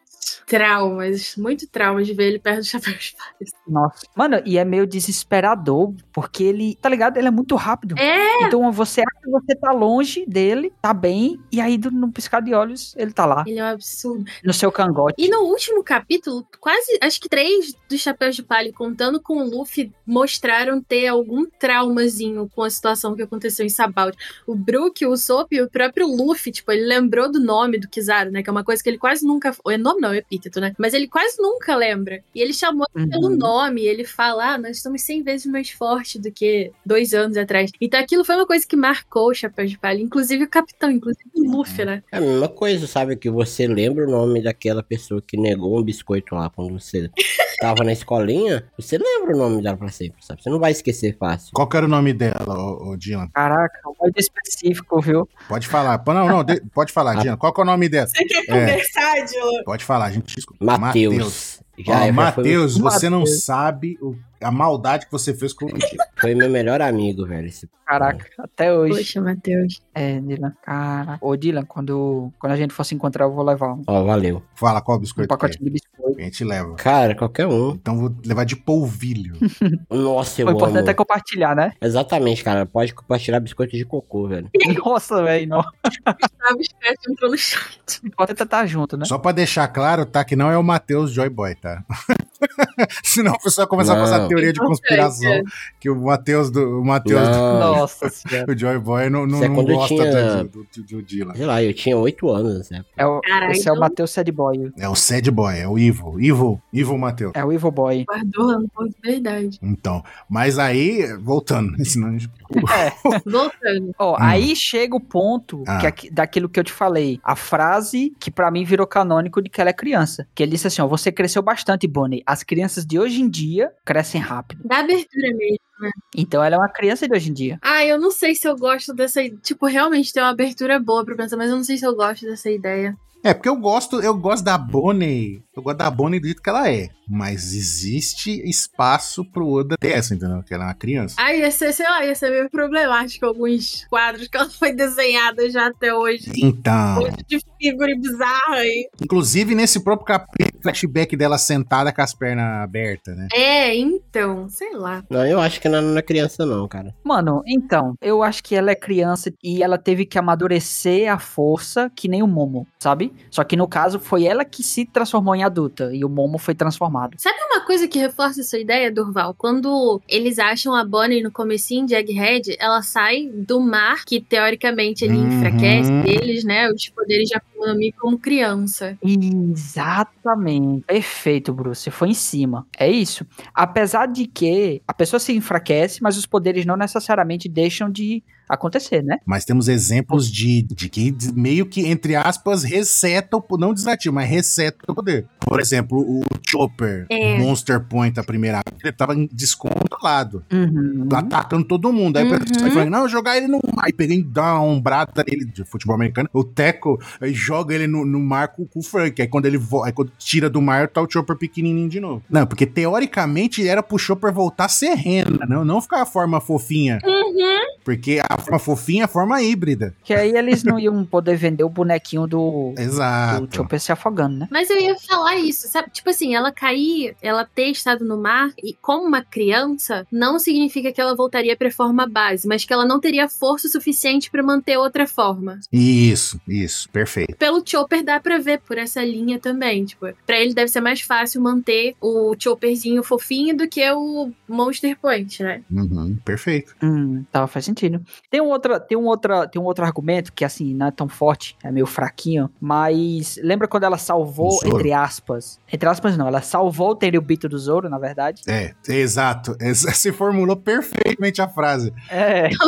Traumas, muito traumas de ver ele perto do chapéu de palha.
Nossa. Mano, e é meio desesperador, porque ele, tá ligado? Ele é muito rápido.
É,
Então você acha que você tá longe dele, tá bem, e aí num piscar de olhos ele tá lá,
ele é um absurdo.
no seu cangote.
E no último capítulo, quase, acho que três dos Chapéus de Palha, contando com o Luffy, mostraram ter algum traumazinho com a situação que aconteceu em Sabaud. O Brook, o Sop e o próprio Luffy, tipo, ele lembrou do nome do Kizaru, né? Que é uma coisa que ele quase nunca... É nome não, é epíteto, né? Mas ele quase nunca lembra. E ele chamou
Uhum.
pelo nome, ele fala, ah, nós estamos 100 vezes mais fortes do que dois anos atrás. Então aquilo foi uma coisa que marcou o Chapéu de Palha, inclusive o capitão, inclusive o Luffy, né?
É a mesma coisa, sabe? Que você lembra o nome daquela pessoa que negou um biscoito lá quando você tava na escolinha. Você lembra o nome dela pra sempre, sabe? Você não vai esquecer fácil.
Qual que era o nome dela, ô, ô Dylan?
Caraca, muito específico, viu?
Pode falar. Não, não, de- pode falar,
Ah.
Dylan. Qual que é o nome dela?
Você quer
É.
conversar, Dylan?
Pode falar, a gente Ó,
Já, já foi,
Matheus, você não
Mateus.
sabe o- a maldade que você fez com o Dylan.
foi meu melhor amigo, velho. Esse...
Caraca, até hoje.
Poxa, Matheus.
É, Dylan. Caraca. Ô, Dylan, quando, quando a gente for se encontrar, eu vou levar um,
Ó, valeu.
Fala qual
um
biscoito
pacote
que
de biscoito.
A gente leva.
Cara, qualquer um.
Então vou levar de polvilho.
Nossa, eu
O importante
amo.
é compartilhar, né?
Exatamente, cara. Pode compartilhar biscoito de cocô, velho.
Nossa, velho, não.
Gustavo Scott entrou no chat.
O importante é estar junto, né?
Só pra deixar claro, tá? Que não é o Matheus Joy Boy, tá? Senão a pessoa começa a
Não.
passar teoria de conspiração.
É.
Que o Matheus do. O Matheus.
Nossa senhora.
O Joy Boy não, não,
é
não gosta
tinha-
do, do, do, Dylan.
Sei lá, eu tinha oito anos, né?
É o,
Caralho,
esse é o
então-
Matheus Sad Boy.
É o Sad Boy, é o Evil. Evil, Evil Matheus.
É o Evil Boy.
Guardou rancor de verdade.
Então, mas aí, voltando, senão a gente...
Voltando.
Ó,
Hum.
aí chega o ponto
Ah.
que é aqui- daquilo que eu te falei. A frase que pra mim virou canônico de que ela é criança. Que ele disse assim, ó, você cresceu bastante, Bonnie. As crianças de hoje em dia crescem rápido.
Da abertura mesmo.
Então ela é uma criança de hoje em dia.
Ah, eu não sei se eu gosto dessa. Tipo, realmente tem uma abertura boa pra pensar, mas eu não sei se eu gosto dessa ideia.
É, porque eu gosto, eu gosto da Bonnie, eu gosto da Bonnie do jeito que ela é, mas existe espaço pro Oda ter essa, entendeu? Que ela é uma criança.
Ah, ia ser, sei lá, ia ser meio problemático alguns quadros que ela foi desenhada já até hoje.
Então,
Um monte de figura bizarra aí.
inclusive nesse próprio capítulo, flashback dela sentada com as pernas abertas, né?
É, então, sei lá.
Não, eu acho que não não é criança, não, cara.
Mano, então, eu acho que ela é criança e ela teve que amadurecer a força que nem o Momo, sabe? Só que no caso foi ela que se transformou em adulta e o Momo foi transformado.
Sabe uma coisa que reforça essa ideia, Durval? Quando eles acham a Bonnie no comecinho de Egghead, ela sai do mar, que teoricamente ele
Uhum.
enfraquece eles, né? Os poderes de Akuma no Mi como criança.
Exatamente. Perfeito, Bruce. Você foi em cima. É isso. Apesar de que a pessoa se enfraquece, mas os poderes não necessariamente deixam de acontecer, né?
Mas temos exemplos de, de que meio que, entre aspas, reseta o não desativa, mas reseta o poder. Por exemplo, o Chopper,
É.
Monster Point, a primeira, ele tava descontrolado.
Uhum.
Atacando todo mundo. Aí
Uhum.
uhum. falando, não, jogar ele no mar. Aí peguei dá uma ombrada nele de futebol americano. O Teco aí joga ele no, no mar com, com o Frank. Aí quando ele aí quando tira do mar, tá o Chopper pequenininho de novo. Não, porque teoricamente era pro Chopper voltar a ser rena, não, não ficar a forma fofinha. Porque a forma fofinha a forma híbrida.
Que aí eles não iam poder vender o bonequinho do, do
Exato.
Chopper se afogando, né?
Mas eu ia falar isso, sabe? Tipo assim, ela cair, ela ter estado no mar e como uma criança, não significa que ela voltaria pra forma base, mas que ela não teria força suficiente pra manter outra forma.
Isso, isso, perfeito.
Pelo Chopper dá pra ver por essa linha também, tipo, pra ele deve ser mais fácil manter o Chopperzinho fofinho do que o Monster Point, né?
Uhum, perfeito.
Hum, tá, faz sentido. Tem um, outra, tem, um outra, tem um outro argumento que, assim, não é tão forte, é meio fraquinho, mas lembra quando ela salvou, entre aspas, entre aspas não, ela salvou o Tenryubito do Zoro, na verdade?
É, exato. Ex- Você formulou perfeitamente a frase.
É,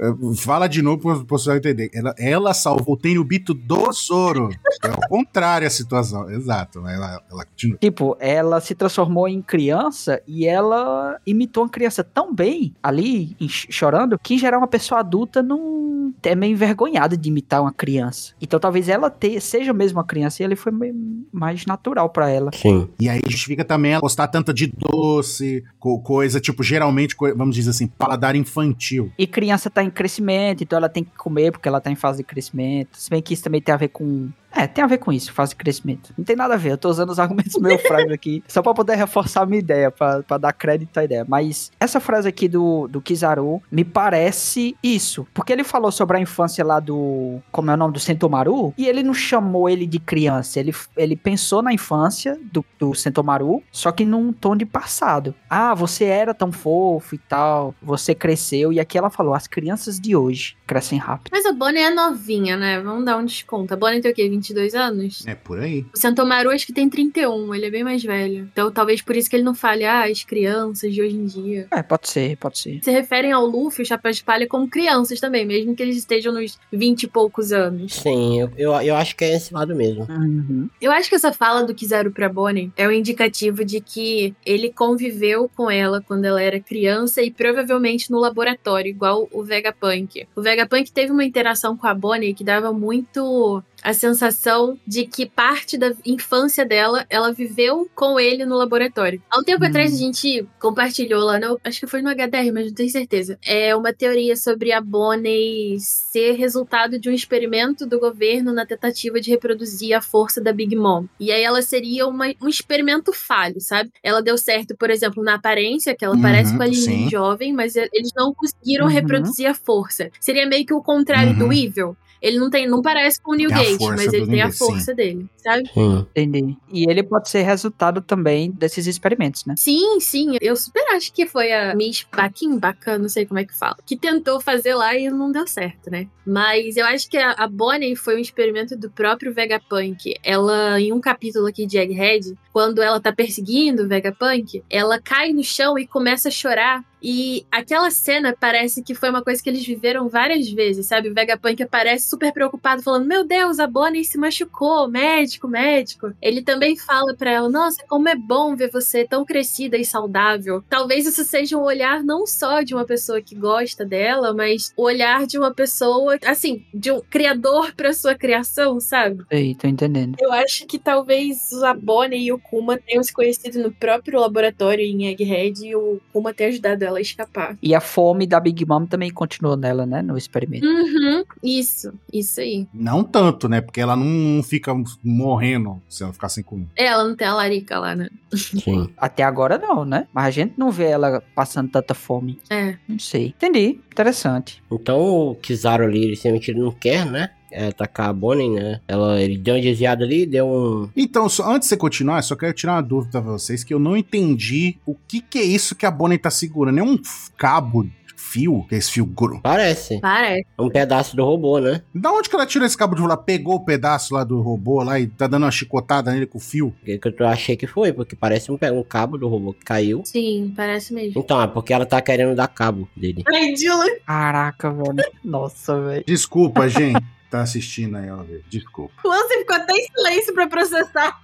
É, Fala de novo para o pessoal entender. Ela, ela salvou o Tenryubito do Zoro. É o contrário a situação. Exato. Ela, ela continua.
tipo, ela se transformou em criança e ela imitou uma criança tão bem ali, chorando, que em geral uma pessoa adulta não é meio envergonhada de imitar uma criança. Então talvez ela te- seja mesmo uma criança e ele foi meio mais natural pra ela.
Sim.
E aí justifica também ela gostar tanto de doce, co- coisa, tipo, geralmente, co- vamos dizer assim, paladar infantil.
E criança tá em crescimento, então ela tem que comer porque ela tá em fase de crescimento. Se bem que isso também tem a ver com. É, tem a ver com isso, fase de crescimento. Não tem nada a ver, eu tô usando os argumentos meio fracos aqui, só pra poder reforçar a minha ideia, pra, pra dar crédito à ideia. Mas essa frase aqui do, do Kizaru me parece isso. Porque ele falou sobre a infância lá do. Como é o nome? Do Sentomaru. E ele não chamou ele de criança. Ele, ele pensou na infância do, do Sentomaru, só que num tom de passado. Ah, você era tão fofo e tal. Você cresceu. E aqui ela falou: as crianças de hoje crescem rápido.
Mas a Bonnie é novinha, né? Vamos dar um desconto. A Bonnie tem o quê? 22 anos?
É por aí.
O Santomaru acho que tem 31, ele é bem mais velho. Então talvez por isso que ele não fale, ah, as crianças de hoje em dia.
É, pode ser, pode ser.
Se referem ao Luffy e o Chapéu de Palha como crianças também, mesmo que eles estejam nos 20 e poucos anos.
Sim, eu, eu, eu acho que é esse lado mesmo.
Uhum.
Eu acho que essa fala do Kizaru pra Bonnie é um indicativo de que ele conviveu com ela quando ela era criança e provavelmente no laboratório, igual o Vegapunk. O Vegapunk teve uma interação com a Bonnie que dava muito a sensação de que parte da infância dela ela viveu com ele no laboratório. Há um tempo
Hum.
atrás a gente compartilhou lá, no, acho que foi no HDR, mas não tenho certeza. É uma teoria sobre a Bonnie ser resultado de um experimento do governo na tentativa de reproduzir a força da Big Mom. E aí ela seria uma- um experimento falho, sabe? Ela deu certo, por exemplo, na aparência, que ela
Uhum,
parece com a Lily jovem, mas eles não conseguiram
Uhum.
reproduzir a força. Seria meio que o contrário do
Uhum.
Evil. Ele não tem, não parece com o New
Tem a
Gate,
força
mas ele tem a
Newgate,
força dele, sabe?
Sim.
Entendi. E ele pode ser resultado também desses experimentos, né?
Sim, sim. Eu super acho que foi a Miss Baquin, Bacan, não sei como é que fala, que tentou fazer lá e não deu certo, né? Mas eu acho que a, a Bonnie foi um experimento do próprio Vegapunk. Ela, em um capítulo aqui de Egghead, quando ela tá perseguindo o Vegapunk, ela cai no chão e começa a chorar. E aquela cena parece que foi uma coisa que eles viveram várias vezes, sabe? O Vegapunk aparece super preocupado, falando: Meu Deus, a Bonnie se machucou, médico, médico. Ele também fala pra ela: Nossa, como é bom ver você tão crescida e saudável. Talvez isso seja um olhar não só de uma pessoa que gosta dela, mas o olhar de uma pessoa, assim, de um criador pra sua criação, sabe?
Sei, tô entendendo.
Eu acho que talvez a Bonnie e o Kuma tenham se conhecido no próprio laboratório em Egghead e o Kuma tenha ajudado ela a escapar.
E a fome da Big Mom também continuou nela, né? No experimento.
Uhum, isso, isso aí.
Não tanto, né? Porque ela não fica morrendo se ela ficar sem comer.
É, ela não tem a larica lá, né?
Sim.
Até agora não, né? Mas a gente não vê ela passando tanta fome.
É.
Não sei. Entendi. Interessante.
Então o Kizaru ali, ele não quer, né? É, atacar a Bonnie, né? Ela, ele deu uma desviada ali, deu um.
Então, só, antes de você continuar, só quero tirar uma dúvida pra vocês, que eu não entendi o que que é isso que a Bonnie tá segurando. É um cabo fio, que é esse fio grosso.
Parece.
Parece.
É um pedaço do robô, né?
Da onde que ela tirou esse cabo de lá? Pegou o pedaço lá do robô lá e tá dando uma chicotada nele com o fio?
Que que eu achei que foi, porque parece um, um cabo do robô que caiu.
Sim, parece mesmo.
Então, é porque ela tá querendo dar cabo dele.
Ai, Dylan.
Caraca, velho. Nossa, velho.
Desculpa, gente. Tá assistindo aí, ó. Desculpa.
O Ansem ficou até em silêncio pra processar.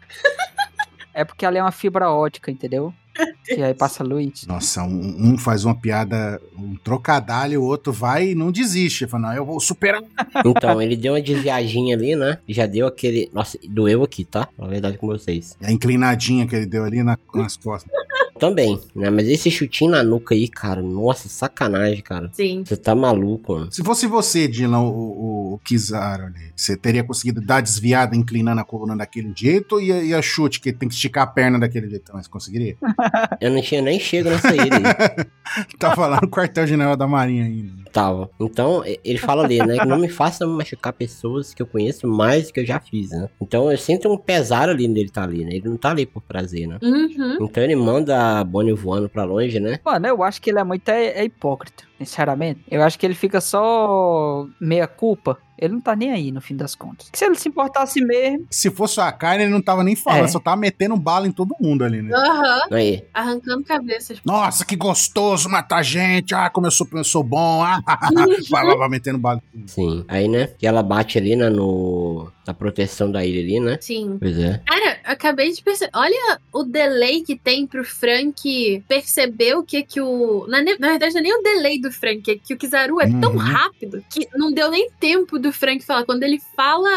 É porque ali é uma fibra ótica, entendeu? Que aí passa luz.
Nossa, um, um faz uma piada, um trocadalho, o outro vai e não desiste. Fala, não, eu vou superar.
Então, ele deu uma desviadinha ali, né? Já deu aquele. Nossa, doeu aqui, tá? Na verdade com vocês.
A inclinadinha que ele deu ali na- nas costas.
Também, né? Mas esse chutinho na nuca aí, cara, nossa, sacanagem, cara.
Sim.
Você tá maluco, mano.
Se fosse você, Dylan, o, o, o Kizaru ali, você teria conseguido dar desviada, inclinando a coluna daquele jeito e a, e a chute, que tem que esticar a perna daquele jeito? Mas conseguiria?
Eu não tinha nem chego nessa ilha aí.
Tava lá no quartel-general da Marinha ainda.
Tava. Então, ele fala ali, né? Que não me faça machucar pessoas que eu conheço mais do que eu já fiz, né? Então eu sinto um pesar ali nele tá ali, né? Ele não tá ali por prazer, né?
Uhum.
Então ele manda a Bonnie voando pra longe, né?
Mano, eu acho que ele é muito é, é hipócrita, sinceramente. Eu acho que ele fica só meia culpa. Ele não tá nem aí, no fim das contas. Se ele se importasse mesmo.
Se fosse a carne, ele não tava nem falando,
É.
só tava metendo bala em todo mundo ali, né?
Aham.
Aí.
Arrancando cabeças.
Nossa, que gostoso matar gente. Ah, como eu sou, eu sou bom. Ah, vai, vai, vai metendo bala.
Sim. Aí, né? Que ela bate ali, né? No. Na proteção da ilha ali, né?
Sim.
Pois é.
Cara, acabei de perceber. Olha o delay que tem pro Frank perceber o que que o. Na, ne- na verdade, não é nem o delay do Frank, é que o Kizaru é tão
Uhum.
rápido que não deu nem tempo do Frank falar. Quando ele fala,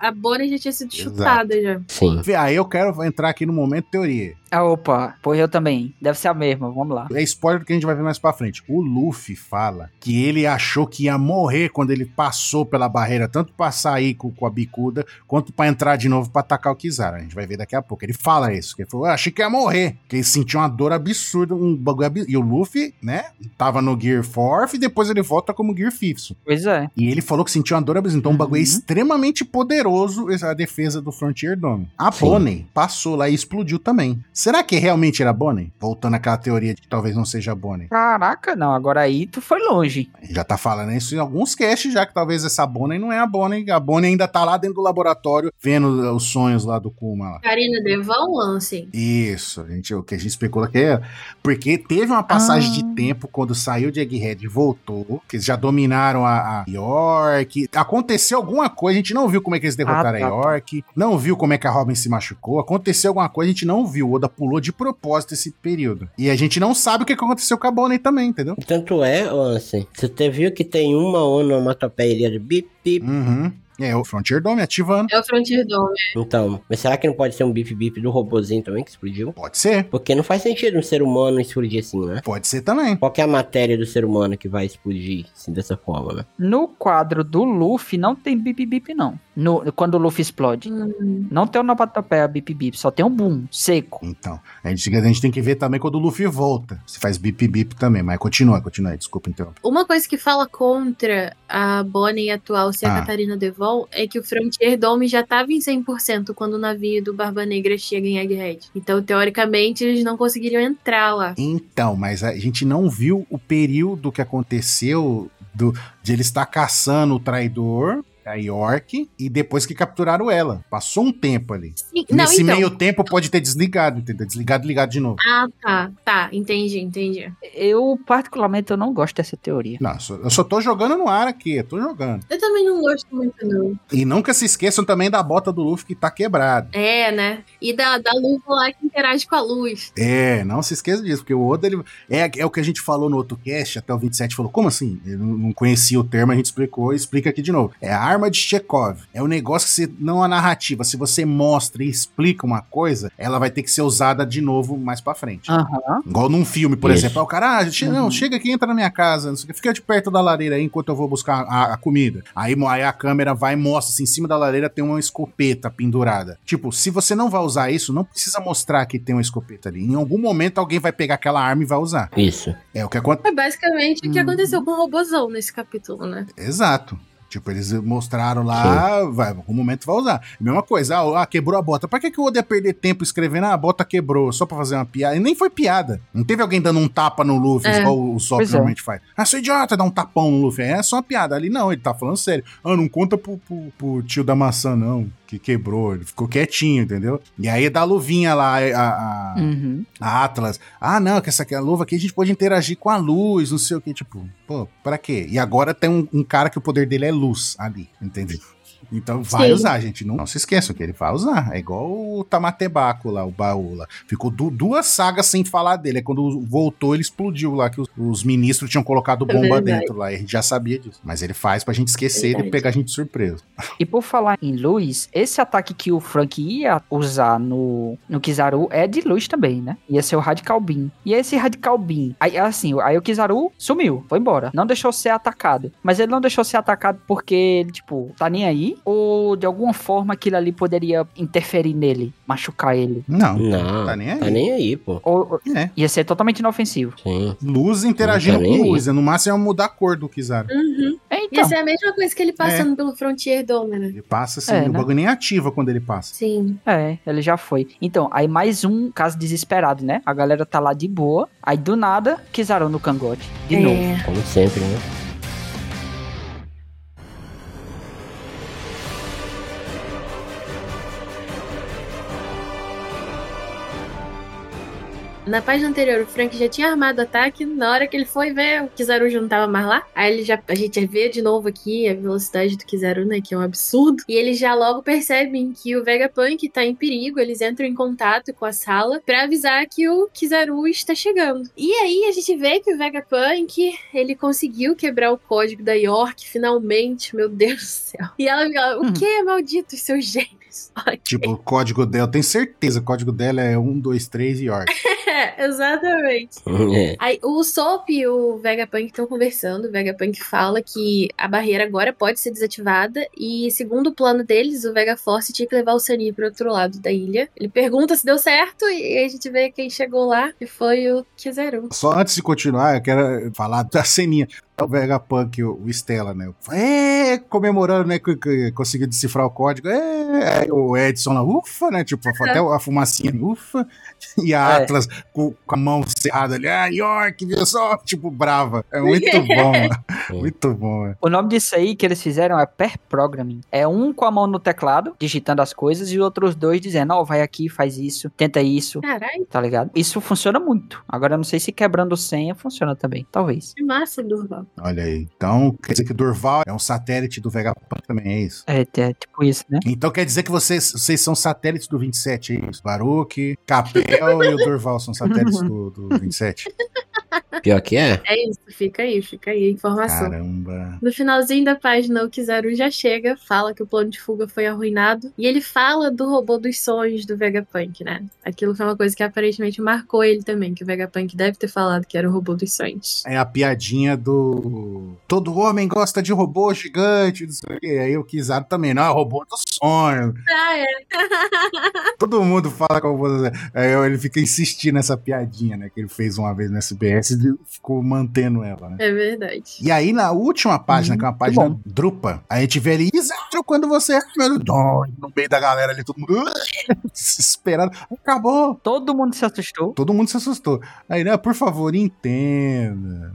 a, a Bonnie já tinha sido
Exato.
chutada já.
Sim.
Aí eu quero entrar aqui no momento teoria.
Ah, opa, pois eu também. Deve ser a mesma, vamos lá.
É spoiler do que a gente vai ver mais pra frente. O Luffy fala que ele achou que ia morrer quando ele passou pela barreira, tanto pra sair com, com a bicuda, quanto pra entrar de novo pra atacar o Kizaru. A gente vai ver daqui a pouco. Ele fala isso, que ele falou, "Eu achei que ia morrer, que ele sentiu uma dor absurda, um bagulho absurdo. E o Luffy, né, tava no Gear 4 e depois ele volta como Gear 5.
Pois é.
E ele falou que sentiu uma dor absurda. Então, um bagulho
Uhum.
extremamente poderoso a defesa do Frontier Dome. A
Sim.
Bonnie passou lá e explodiu também. Será que realmente era Bonnie? Voltando àquela teoria de que talvez não seja Bonnie.
Caraca, não, agora aí tu foi longe.
Já tá falando isso em alguns casts, já que talvez essa Bonnie não é a Bonnie. A Bonnie ainda tá lá dentro do laboratório, vendo os sonhos lá do Kuma. Lá.
Karina Devon, Ansem.
Isso, a gente, o que a gente especula que é. Porque teve uma passagem
Ah.
de tempo quando saiu de Egghead e voltou, que eles já dominaram a, a York. Aconteceu alguma coisa, a gente não viu como é que eles derrotaram
Ah, tá,
a York, não viu como é que a Robin se machucou. Aconteceu alguma coisa, a gente não viu. O Oda pulou de propósito esse período. E a gente não sabe o que aconteceu com a Bonnie também, entendeu?
Tanto é, assim, você viu que tem uma onomatopeia ali de bip, bip.
Uhum. É, o Frontier Dome ativando.
É o Frontier Dome.
Então, mas será que não pode ser um bip bip do robozinho também que explodiu?
Pode ser,
Porque não faz sentido um ser humano explodir assim, né?
pode ser também.
Qual que é a matéria do ser humano que vai explodir assim, dessa forma, né?
No quadro do Luffy não tem bip bip, não. No, quando o Luffy explode.
Hum.
Não tem o onomatopeia bip bip, só tem um boom, seco.
Então, a gente, a gente tem que ver também quando o Luffy volta. Se faz bip bip também, mas continua, continua aí, desculpa interromper.
Uma coisa que fala contra a Bonnie atual ser
Ah.
a Catarina Devon é que o Frontier Dome já tava em 100% quando o navio do Barba Negra chega em Egghead. Então, teoricamente, eles não conseguiriam entrar lá.
Então, mas a gente não viu o período que aconteceu do, de ele estar caçando o traidor, a York, e depois que capturaram ela. Passou um tempo ali.
Sim, não,
Nesse
então.
meio tempo pode ter desligado, entendeu? Desligado e ligado de novo.
Ah, tá. Tá, entendi, entendi.
Eu, particularmente, eu não gosto dessa teoria.
Não, eu só- eu só tô jogando no ar aqui, eu tô jogando.
Eu também não gosto muito, não.
E nunca se esqueçam também da bota do Luffy que tá quebrada.
É, né? E da, da luva lá que interage com a luz.
É, não se esqueça disso, porque o Oda, ele, é, é o que a gente falou no outro cast, até o 27 falou, como assim? Eu não não conhecia o termo, a gente explicou e explica aqui de novo. É a arma de Chekhov. É um negócio que você, não a narrativa, se você mostra e explica uma coisa, ela vai ter que ser usada de novo mais pra frente.
Aham.
Igual num filme, por
Isso.
exemplo. Ah, o cara, ah, che- não,
Uhum.
chega aqui, entra na minha casa, não sei o que, fica de perto da lareira aí enquanto eu vou buscar a, a comida. Aí, aí a câmera vai e mostra, assim, em cima da lareira tem uma escopeta pendurada. Tipo, se você não vai usar isso, não precisa mostrar que tem uma escopeta ali. Em algum momento alguém vai pegar aquela arma e vai usar.
Isso.
É o que acontece.
É basicamente o que
Hum.
aconteceu com o Robozão nesse capítulo, né?
Exato. Tipo, eles mostraram lá, vai, algum momento vai usar. Mesma coisa, ah, ah, quebrou a bota. Pra que, que o Oda ia perder tempo escrevendo, ah, a bota quebrou, só pra fazer uma piada? E nem foi piada. Não teve alguém dando um tapa no Luffy,
É.
igual o Sop
é.
normalmente faz. Ah, seu idiota, dá um tapão no Luffy. É só uma piada. Ali não, ele tá falando sério. Ah, não conta pro, pro- pro tio da maçã, não, que quebrou. Ele ficou quietinho, entendeu? E aí da luvinha lá, a, a,
Uhum.
a Atlas. Ah, não, que essa aqui, a luva aqui a gente pode interagir com a luz, não sei o que. Tipo, pô, pra quê? E agora tem um, um cara que o poder dele é luz ali, entendeu? Então vai
Sim.
usar, gente. Não, não se esqueçam que ele vai usar. É igual o Tamatebaco lá, o baú lá. Ficou du- duas sagas sem falar dele. É quando voltou, ele explodiu lá, que os, os ministros tinham colocado
É
bomba
verdade.
dentro lá. E a gente já sabia disso. Mas ele faz pra gente esquecer e
Verdade.
pegar a gente de surpresa.
E por falar em luz, esse ataque que o Frank ia usar no, no Kizaru é de luz também, né? Ia ser o Radical Beam. E esse Radical Beam, aí assim, aí o Kizaru sumiu, foi embora. Não deixou ser atacado. Mas ele não deixou ser atacado porque ele, tipo, tá nem aí? Ou de alguma forma aquilo ali poderia interferir nele, machucar ele?
Não,
Não,
tá nem aí.
Tá nem aí, pô.
Ou
É.
ia ser totalmente inofensivo.
Sim.
Luz interagindo
tá
com
aí.
luz. No máximo é mudar a cor do Kizaru.
Uhum.
É,
Ia
então.
ser a mesma coisa que ele passando pelo Frontier Dome, né?
Ele passa assim,
É,
o
né?
bagulho nem ativa quando ele passa.
Sim.
É, ele já foi. Então, aí mais um caso desesperado, né? A galera tá lá de boa. Aí do nada, Kizaru no cangote. De novo.
É.
Como sempre, né?
Na página anterior, o Frank já tinha armado o ataque. Na hora que ele foi ver, o Kizaru já não tava mais lá. Aí ele já, a gente vê de novo aqui a velocidade do Kizaru, né? Que é um absurdo. E eles já logo percebem que o Vegapunk tá em perigo. Eles entram em contato com a sala pra avisar que o Kizaru está chegando. E aí a gente vê que o Vegapunk, ele conseguiu quebrar o código da York, finalmente. Meu Deus do céu. E ela, o
Hum.
que, malditos seus gêmeos?
Tipo, o código dela, eu tenho certeza, o código dela é 1, 2, 3 e York.
É, exatamente.
É.
Aí o Soap e o Vegapunk estão conversando. O Vegapunk fala que a barreira agora pode ser desativada. E segundo o plano deles, o Vegaforce tinha que levar o Sunny pro outro lado da ilha. Ele pergunta se deu certo. E a gente vê quem chegou lá. E foi o Kizaru.
Só antes de continuar, eu quero falar da ceninha. O Vegapunk, o o Stella, né? É, comemorando, né? Que, que conseguiu decifrar o código. É, aí o Edson lá, ufa, né? Tipo, até a fumacinha, ufa. E a
É.
Atlas com, com a mão cerrada ali, ah, York, viu só? Tipo, brava. É muito bom, mano. muito bom. é.
O nome disso aí que eles fizeram é pair programming. É um com a mão no teclado, digitando as coisas, e outros dois dizendo, ó, vai aqui, faz isso, tenta isso,
Caralho,
tá ligado? Isso funciona muito. Agora eu não sei se quebrando senha funciona também, talvez.
que massa, Durval.
Olha aí. Então, quer dizer que o Durval é um satélite do Vegapunk também, é isso?
É, é tipo isso, né?
Então quer dizer que vocês, vocês são satélites do 27, é isso? Baruque, Capel e o Durval são satélites do, do 27.
Pior que é.
É isso, fica aí, fica aí a informação.
Caramba.
No finalzinho da página, o Kizaru já chega, fala que o plano de fuga foi arruinado. E ele fala do robô dos sonhos do Vegapunk, né? Aquilo foi uma coisa que aparentemente marcou ele também, que o Vegapunk deve ter falado que era o robô dos sonhos.
É a piadinha do. Todo homem gosta de robô gigante, não sei o quê. Aí o Kizaru também, não, é o robô do sonho.
Ah, é.
Todo mundo fala com o robô do sonho. Aí ele fica insistindo nessa piadinha, né? Que ele fez uma vez no SBS ficou mantendo ela, né?
É verdade.
E aí, na última página,
Hum,
que é uma página drupa, a gente vê ali, Kizaru, quando você é no meio da galera ali, todo mundo desesperado. Acabou,
Todo mundo se assustou.
Todo mundo se assustou. Aí, né, por favor, entenda.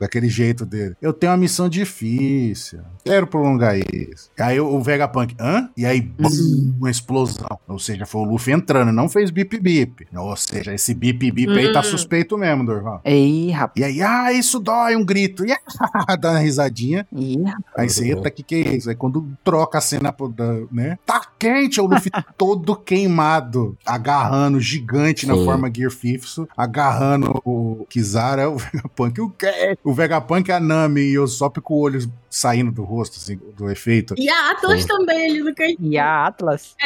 Daquele jeito dele. Eu tenho uma missão difícil. Quero prolongar isso. Aí o Vegapunk, hã? E aí, bum, uma explosão. Ou seja, foi o Luffy entrando, não fez bip-bip. Ou seja, esse bip-bip aí tá
Hum.
suspeito mesmo, Dorval.
Ei, rapaz.
E aí, ah, isso dói, um grito. E dá uma risadinha.
Ih, rapaz.
Aí você, eita, que que é isso? Aí quando troca a cena, né? Tá quente, é o Luffy todo queimado, agarrando, gigante na
Sim.
forma Gear Fifth, agarrando o Kizaru, é o Vegapunk, o quê? O Vegapunk, a Nami e o Sop com o olho saindo do rosto, assim, do efeito.
E a Atlas
Sim.
também ali no cantinho.
E a Atlas?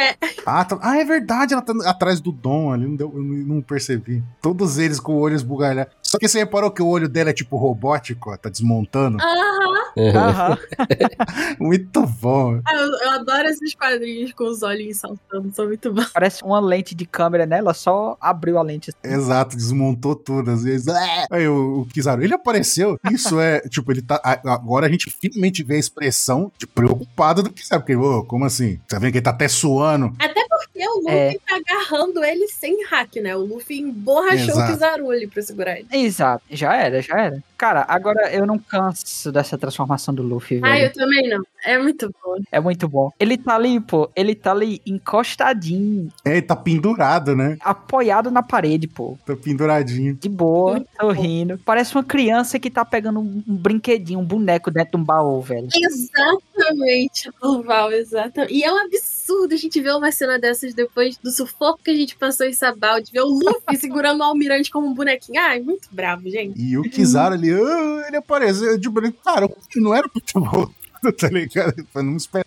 Ah, tá- ah, é verdade, ela tá atrás do Dom ali, não, deu, eu não não percebi. Todos eles com o olho esbugalhado. Só que você reparou que o olho dela é tipo robótico, ó, tá desmontando?
Aham.
Aham.
Muito bom.
Ah, eu, eu adoro esses quadrinhos com os olhinhos saltando, são muito bons.
Parece uma lente de câmera, né? Ela só abriu a lente.
Exato, desmontou tudo. Às vezes. "É". Aí o, o Kizaru, ele apareceu. Isso é, tipo, ele tá. Agora a gente finalmente vê a expressão de preocupado do Kizaru. Porque, ô, como assim? Você vê que ele tá até suando.
Até porque o Luffy
É.
tá agarrando ele sem hack, né? O Luffy emborrachou
Exato.
o Kizaru ali pra segurar ele.
Exato, já era, já era. Cara, agora eu não canso dessa transformação do Luffy, velho.
Ah, eu também não. É muito bom.
É muito bom. Ele tá ali, pô, ele tá ali encostadinho,
É, ele tá pendurado, né?
apoiado na parede, pô.
Tá penduradinho.
De boa,
Muito
sorrindo. Parece uma criança que tá pegando um, um brinquedinho, um boneco dentro de um baú, velho.
Exatamente, Durval, exatamente. E é um absurdo a gente ver uma cena dessas depois do sufoco que a gente passou em Sabal, de ver o Luffy segurando o almirante como um bonequinho. Ai, muito bravo, gente.
E o Kizaru ali, "Ah", ele apareceu. Ele, cara, não era pro futebol. Tá ligado? Não espera.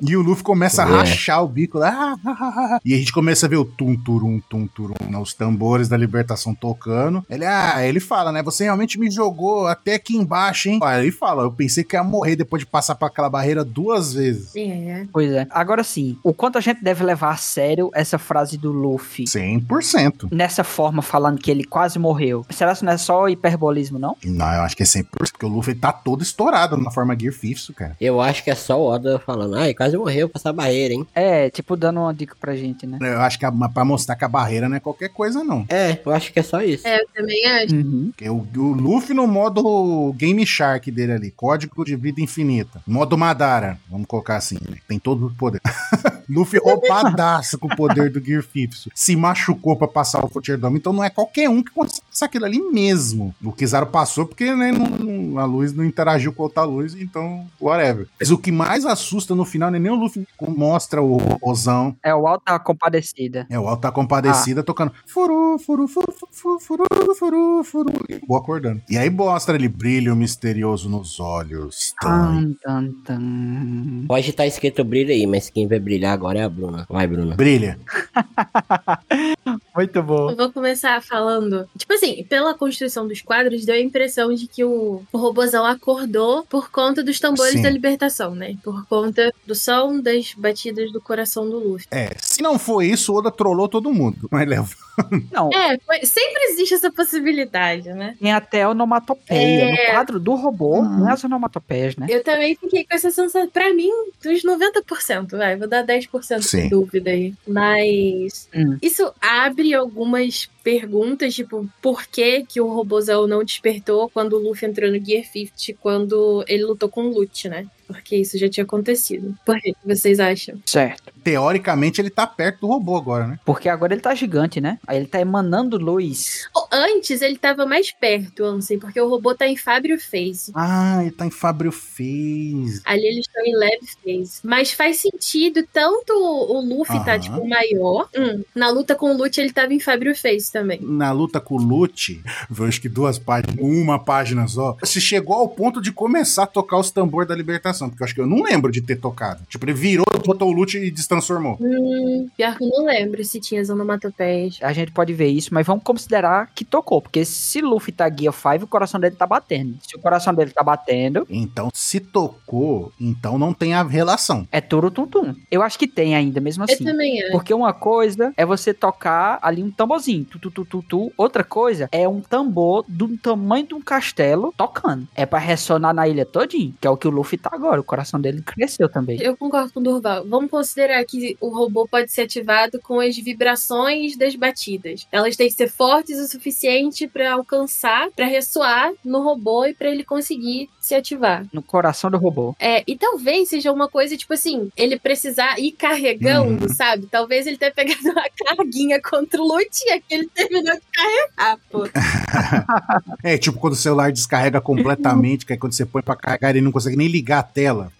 E o Luffy começa a
É.
rachar o bico lá. ah, ah, ah. E a gente começa a ver o tum turum, tum turum, né, os tambores da libertação tocando. Ele, ah, ele fala, né? Você realmente me jogou até aqui embaixo, hein? Aí ele fala, eu pensei que ia morrer depois de passar por aquela barreira duas vezes.
É.
Pois é. Agora sim, o quanto a gente deve levar a sério essa frase do Luffy?
100%.
Nessa forma, falando que ele quase morreu. Será que não é só hiperbolismo, não?
Não, eu acho que é 100%, porque o Luffy tá todo estourado na forma Gear Fifth, cara.
Eu acho que é só o Oda falando, ai, quase morreu pra essa barreira, hein?
É, tipo, dando uma dica pra gente, né?
Eu acho que é pra mostrar que a barreira não é qualquer coisa, não.
É, eu acho que é só isso.
É, eu também acho.
Uhum.
O, o Luffy no modo Game Shark dele ali, código de vida infinita. Modo Madara, vamos colocar assim, né? tem todo o poder. Luffy roubadaço com o poder do Gear Fifth. Se machucou pra passar o Frontier Dome, então não é qualquer um que consegue passar aquilo ali mesmo. O Kizaru passou porque né, não- não- a luz não interagiu com a outra luz, então whatever. Mas o que mais assusta no final não é nem o Luffy que mostra o Ozão.
É o Alta Compadecida.
É, o Alto tá compadecida tocando furu, furu, furu, furu, furu, furu, furu, vou acordando. E aí mostra ele brilho misterioso nos olhos. Tan,
tan, tan.
Pode estar escrito brilho aí, mas quem vai brilhar agora é a Bruna. Vai, Bruna.
Brilha.
Muito bom.
Eu vou começar falando. Tipo assim, pela construção dos quadros, deu a impressão de que o, o robozão acordou por conta dos tambores
Sim.
da libertação, né? Por conta do som das batidas do coração do Luffy.
É, se não for isso, o Oda trollou todo mundo. Mas leva.
Não,
É, foi- sempre existe essa possibilidade, né?
tem até onomatopeia.
É.
No quadro do robô,
Uhum.
não é as onomatopeias, né?
Eu também fiquei com essa sensação. Pra mim, dos 90%, vai, vou dar 10%
Sim.
de dúvida aí. Mas
Hum.
isso abre algumas perguntas, tipo, por que que o robôzão não despertou quando o Luffy entrou no Gear 50, quando ele lutou com o Lute, né? Porque isso já tinha acontecido. Por que vocês acham?
Certo.
Teoricamente, ele tá perto do robô agora, né?
Porque agora ele tá gigante, né? Aí ele tá emanando luz.
Antes ele tava mais perto, Ansem, porque o robô tá em Fábio Phase.
Ah, ele tá em Fabrio Phase.
Ali eles estão em leve phase. Mas faz sentido, tanto o Luffy tá,
Aham.
tipo, maior. Hum, na luta com o Lute, ele tava em Fábio Phase também.
Na luta com o Lute, eu acho que duas páginas, uma página só, se chegou ao ponto de começar a tocar os tambores da libertação, porque eu acho que eu não lembro de ter tocado. Tipo, ele virou, botou o Lute e destransformou.
Hum, pior que eu não lembro se tinha as onomatopeias.
A gente pode ver isso, mas vamos considerar que tocou. Porque se Luffy tá Gear 5, o coração dele tá batendo. Se o coração dele tá batendo,
Então, se tocou, então não tem a relação.
é turo tum tum. Eu acho que tem ainda, mesmo
Eu
assim.
também acho.
Porque uma coisa é você tocar ali um tamborzinho, tu, tu, tu, tu, tu. Outra coisa é um tambor do tamanho de um castelo tocando. É pra ressonar na ilha todinha, que é o que o Luffy tá agora. O coração dele cresceu também.
Eu concordo com o Durval. Vamos considerar que o robô pode ser ativado com as vibrações das batidas. Elas têm que ser fortes o suficiente pra alcançar, pra ressoar no robô e pra ele conseguir se ativar.
No coração do robô.
É, e talvez seja uma coisa, tipo assim, ele precisar ir carregando,
Uhum.
sabe? Talvez ele tenha pegado uma carguinha contra o Lute e aqui ele terminou de carregar, pô.
É, tipo quando o celular descarrega completamente, que é quando você põe pra carregar ele não consegue nem ligar a tela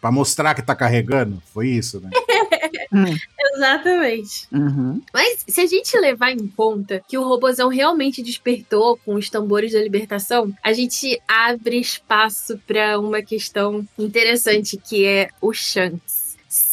pra mostrar que tá carregando. Foi isso, né?
Hum,
Exatamente.
uhum.
Mas se a gente levar em conta que o robozão realmente despertou com os tambores da libertação, a gente abre espaço pra uma questão interessante que é o Shanks.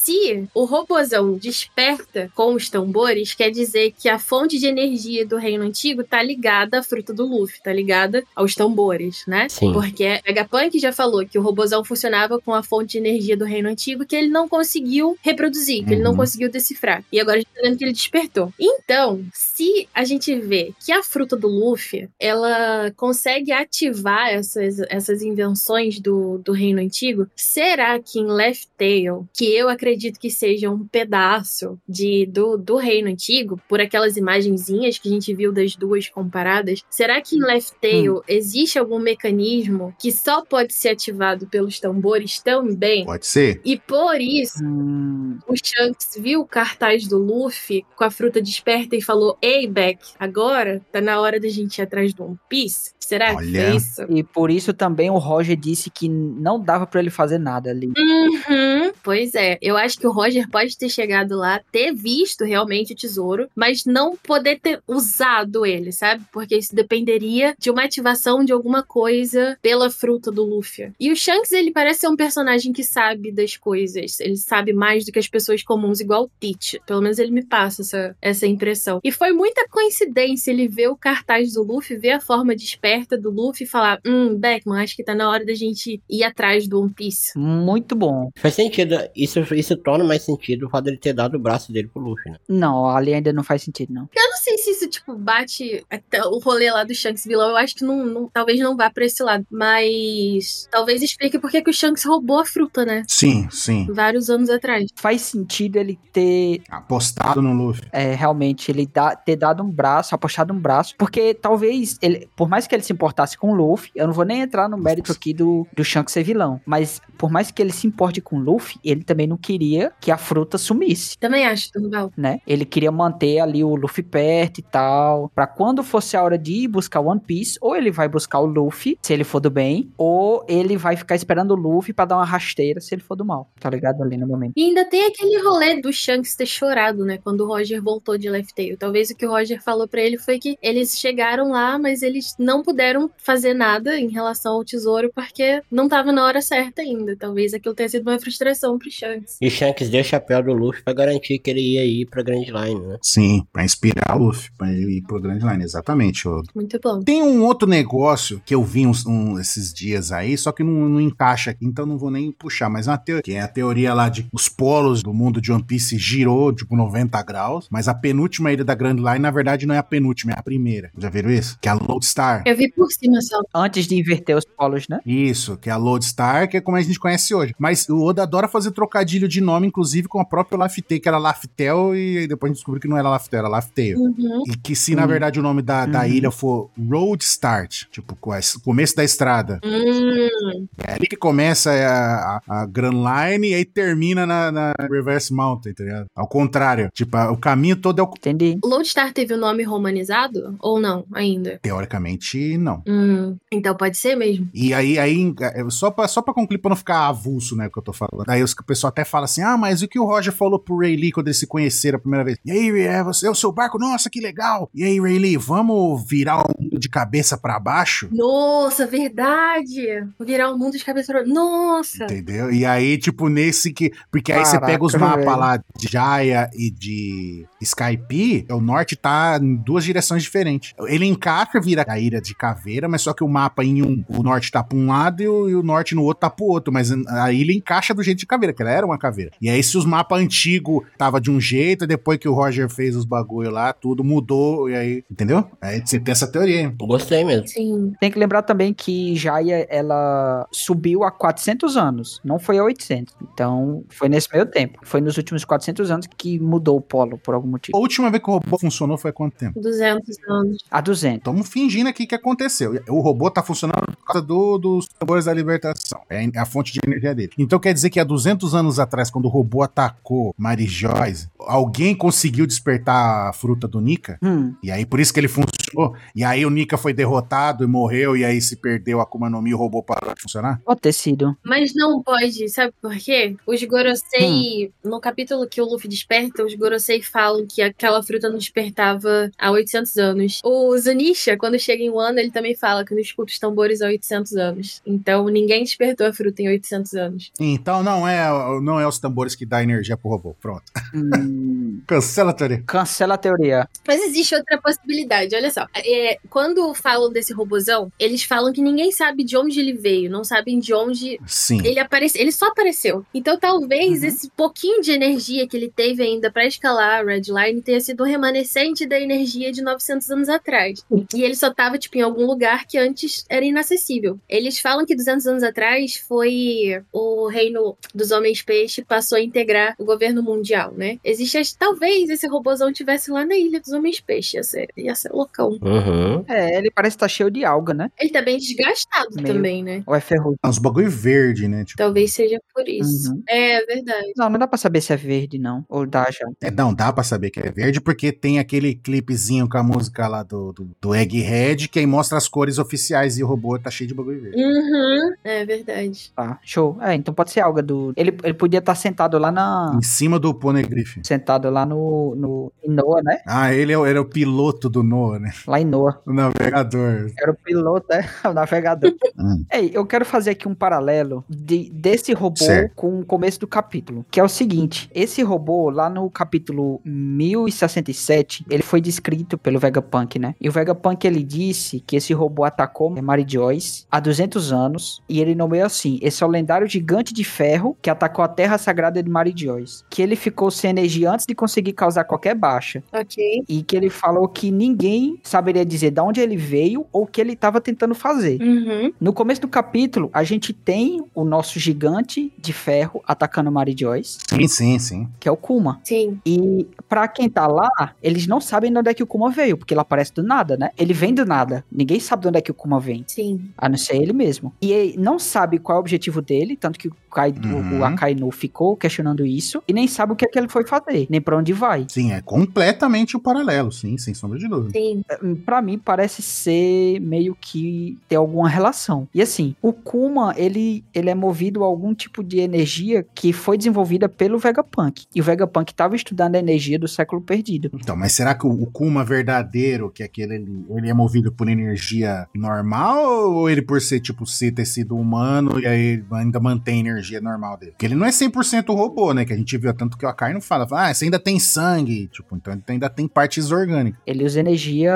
Se o robozão desperta com os tambores, quer dizer que a fonte de energia do reino antigo tá ligada à fruta do Luffy, tá ligada aos tambores, né?
Sim.
Porque Vegapunk já falou que o robozão funcionava com a fonte de energia do reino antigo que ele não conseguiu reproduzir, que ele não
Uhum.
conseguiu decifrar. E agora a gente tá vendo que ele despertou. Então, se a gente vê que a fruta do Luffy, ela consegue ativar essas, essas invenções do, do reino antigo, será que em Left Tail, que eu acredito que seja um pedaço de, do, do reino antigo, por aquelas imagenzinhas que a gente viu das duas comparadas, será que em Left Tail existe algum mecanismo que só pode ser ativado pelos tambores também?
Pode ser?
E por isso,
Hum,
o Shanks viu o cartaz do Luffy com a fruta desperta e falou: Ei, Beck, agora tá na hora da gente ir atrás do One Piece? Será que
Olha.
foi isso?
e por isso também o Roger disse que não dava pra ele fazer nada ali.
Uhum. Pois é, eu acho que o Roger pode ter chegado lá, ter visto realmente o tesouro, mas não poder ter usado ele, sabe? Porque isso dependeria de uma ativação de alguma coisa pela fruta do Luffy. E o Shanks, ele parece ser um personagem que sabe das coisas. Ele sabe mais do que as pessoas comuns, igual o Teach. Pelo menos ele me passa essa, essa impressão. E foi muita coincidência ele ver o cartaz do Luffy, ver a forma desperta do Luffy e falar: Hum, Beckman, acho que tá na hora da gente ir atrás do One Piece.
Muito bom.
Faz sentido. Isso, isso torna mais sentido o fato dele ter dado o braço dele pro Luffy, né?
Não, ali ainda não faz sentido, não.
Eu não sei se isso, tipo, bate até o rolê lá do Shanks vilão. Eu acho que não, não- talvez não vá pra esse lado. Mas talvez explique por que que o Shanks roubou a fruta, né?
Sim, sim.
Vários anos atrás.
Faz sentido ele ter
Apostado no Luffy.
é, realmente ele dá- ter dado um braço, apostado um braço, porque talvez ele, por mais que ele se importasse com o Luffy, eu não vou nem entrar no mérito aqui do, do Shanks ser vilão, mas por mais que ele se importe com o Luffy, ele também não queria que a fruta sumisse.
Também acho, Turval.
Né? Ele queria manter ali o Luffy perto e tal, Pra quando fosse a hora de ir buscar o One Piece, ou ele vai buscar o Luffy, se ele for do bem, ou ele vai ficar esperando o Luffy pra dar uma rasteira se ele for do mal, tá ligado ali no momento.
E ainda tem aquele rolê do Shanks ter chorado, né? Quando o Roger voltou de Left Tail. Talvez o que o Roger falou pra ele foi que eles chegaram lá, mas eles não puderam fazer nada em relação ao tesouro porque não tava na hora certa ainda. Talvez aquilo tenha sido uma frustração pro Shanks.
E Shanks deu o chapéu do Luffy pra garantir que ele ia ir pra Grand Line, né?
Sim, pra inspirar o Luffy, pra ele ir pro Grand Line, exatamente. Odo.
Muito bom.
Tem um outro negócio que eu vi uns, um- esses dias aí, só que não, não encaixa aqui, então não vou nem puxar, mas é uma teoria, que é a teoria lá de que os polos do mundo de One Piece girou, tipo, 90 graus, mas a penúltima ilha da Grand Line, na verdade, não é a penúltima, é a primeira. Já viram isso? Que é a Lodestar.
Eu vi por cima só.
Antes de inverter os polos, né?
Isso, que é a Lodestar, que é como a gente conhece hoje. Mas o Oda adora fazer trocadilho de nome, inclusive com a própria Laftel, que era Laftel, e depois a gente descobriu que não era Laftel, era Laftel.
Uhum.
E que se, na
Uhum.
verdade, o nome da, da
Uhum.
ilha for Road Start, tipo, começo da estrada,
Hum,
é ali que começa a, a, a Grand Line e aí termina na, na Reverse Mountain, tá ligado? Ao contrário, tipo, a- o caminho todo é o...
Entendi.
Lodestar teve o nome romanizado? Ou não, ainda?
Teoricamente, não.
Hum, então pode ser mesmo.
E aí, aí é, só pra, só pra concluir, pra não ficar avulso, né, o que eu tô falando. Aí o pessoal até fala assim, ah, mas o que o Roger falou pro Ray Lee quando eles se conheceram a primeira vez? E aí, é, você é o seu barco? Nossa, que legal! E aí, Ray Lee, vamos virar o mundo de cabeça pra baixo?
Nossa, verdade! Vou virar o mundo de cabeça pra... Nossa!
Entendeu? E aí, tipo, nesse que. Porque aí você
Caraca,
pega os mapas lá de Jaya e de Skype, o norte tá em duas direções diferentes. Ele encaixa, vira a ilha de caveira, mas só que o mapa em um, o norte tá pra um lado e o, e o norte no outro tá pro outro. Mas a ilha encaixa do jeito de caveira, que ela era uma caveira. E aí, se os mapas antigos tava de um jeito, depois que o Roger fez os bagulho lá, tudo mudou. E aí, entendeu? Aí você tem essa teoria. hein?
Gostei mesmo.
Sim.
Tem que lembrar também que Jaya, ela subiu a 400 anos, não foi a 800. Então, foi nesse meio tempo. Foi nos últimos 400 anos que mudou o polo, por algum
A
motivo.
última vez que o robô funcionou foi há quanto tempo?
200 anos.
A 200.
Estamos fingindo aqui que aconteceu. O robô tá funcionando por causa do- dos tambores da libertação. É a fonte de energia dele. Então quer dizer que há 200 anos atrás, quando o robô atacou Mary Joyce, alguém conseguiu despertar a fruta do Nika.
Hum,
E aí, por isso que ele funcionou. E aí, o Nika foi derrotado e morreu. E aí, se perdeu a Akuma no Mi, o robô parou de funcionar.
pode ter sido.
Mas não pode, sabe por quê? Os Gorosei, no capítulo que o Luffy desperta, os Gorosei falam que aquela fruta não despertava há 800 anos. O Zunisha, quando chega em Wano, ele também fala que não escuta os tambores há 800 anos. Então, ninguém despertou a fruta em 800 anos.
Então, não é, não é os tambores que dá energia pro robô. Pronto.
Hum,
Cancela a teoria.
cancela a teoria.
Mas existe outra possibilidade, olha só. É, quando falam desse robozão, eles falam que ninguém sabe de onde ele veio, não sabem de onde
Sim.
ele apareceu, ele só apareceu. Então talvez
Uhum.
esse pouquinho de energia que ele teve ainda pra escalar a Red Line tenha sido um remanescente da energia de 900 anos atrás. E ele só tava tipo em algum lugar que antes era inacessível. Eles falam que 200 anos atrás foi o reino dos homens peixe passou a integrar o governo mundial, né? Existe as- talvez esse robozão tivesse lá na ilha dos homens peixe, ia ser, ia ser loucão.
Uhum.
É, ele parece estar cheio de alga, né?
Ele tá bem desgastado
Meio.
também, né?
Ou é ferrugem?
Uns bagulho verde, né? Tipo,
Talvez seja por isso.
Uhum.
É verdade.
Não, não dá pra saber se é verde, não. Ou dá já.
é, não, dá pra saber que é verde, porque tem aquele clipezinho com a música lá do, do, do Egghead, que aí mostra as cores oficiais e o robô tá cheio de bagulho verde.
Uhum, é verdade.
Tá, show. É, então pode ser alga do. Ele, ele podia estar sentado lá na.
Em cima do Poneglyph.
Sentado lá no. no em Noah, né?
Ah, ele é o- era o piloto do Noah, né?
Lá em Noah.
O navegador.
Era o piloto, é, o navegador.
Hum.
Ei, eu quero fazer aqui um paralelo de, desse robô
Certo.
com o começo do capítulo. Que é o seguinte: esse robô, lá no capítulo 1067, ele foi descrito pelo Vegapunk, né? E o Vegapunk ele disse que esse robô atacou Mary Joyce há 200 anos. E ele nomeou assim: esse é o lendário gigante de ferro que atacou a terra sagrada de Mary Joyce. Que ele ficou sem energia antes de conseguir causar qualquer baixa
Ok.
e que ele falou que ninguém saberia dizer de onde ele veio ou o que ele estava tentando fazer.
Uhum.
No começo do capítulo, a gente tem o nosso gigante de ferro atacando Mary Joyce,
Sim, sim, sim.
que é o Kuma.
Sim.
E pra quem tá lá, eles não sabem de onde é que o Kuma veio, porque ele aparece do nada, né? Ele vem do nada. Ninguém sabe de onde é que o Kuma vem.
Sim.
A não ser ele mesmo. E ele não sabe qual é o objetivo dele, tanto que o, Kaido,
Uhum.
o Akainu ficou questionando isso, e nem sabe o que é que ele foi fazer, nem pra onde vai.
Sim, é completamente o paralelo, sim, sem sombra de dúvida.
Sim.
Pra mim parece ser meio que ter alguma relação. E assim, o Kuma, ele, ele é movido a algum tipo de energia que foi desenvolvida pelo Vegapunk. E o Vegapunk estava estudando a energia do século perdido.
Então, mas será que o, Kuma verdadeiro, que é aquele, ele, ele é movido por energia normal ou ele por ser, tipo, ser ter sido humano e aí ainda mantém a energia normal dele? Porque ele não é 100% robô, né? Que a gente viu tanto que o Akai não fala, fala, ah, você ainda tem sangue, tipo, então ele ainda tem partes orgânicas.
Ele usa energia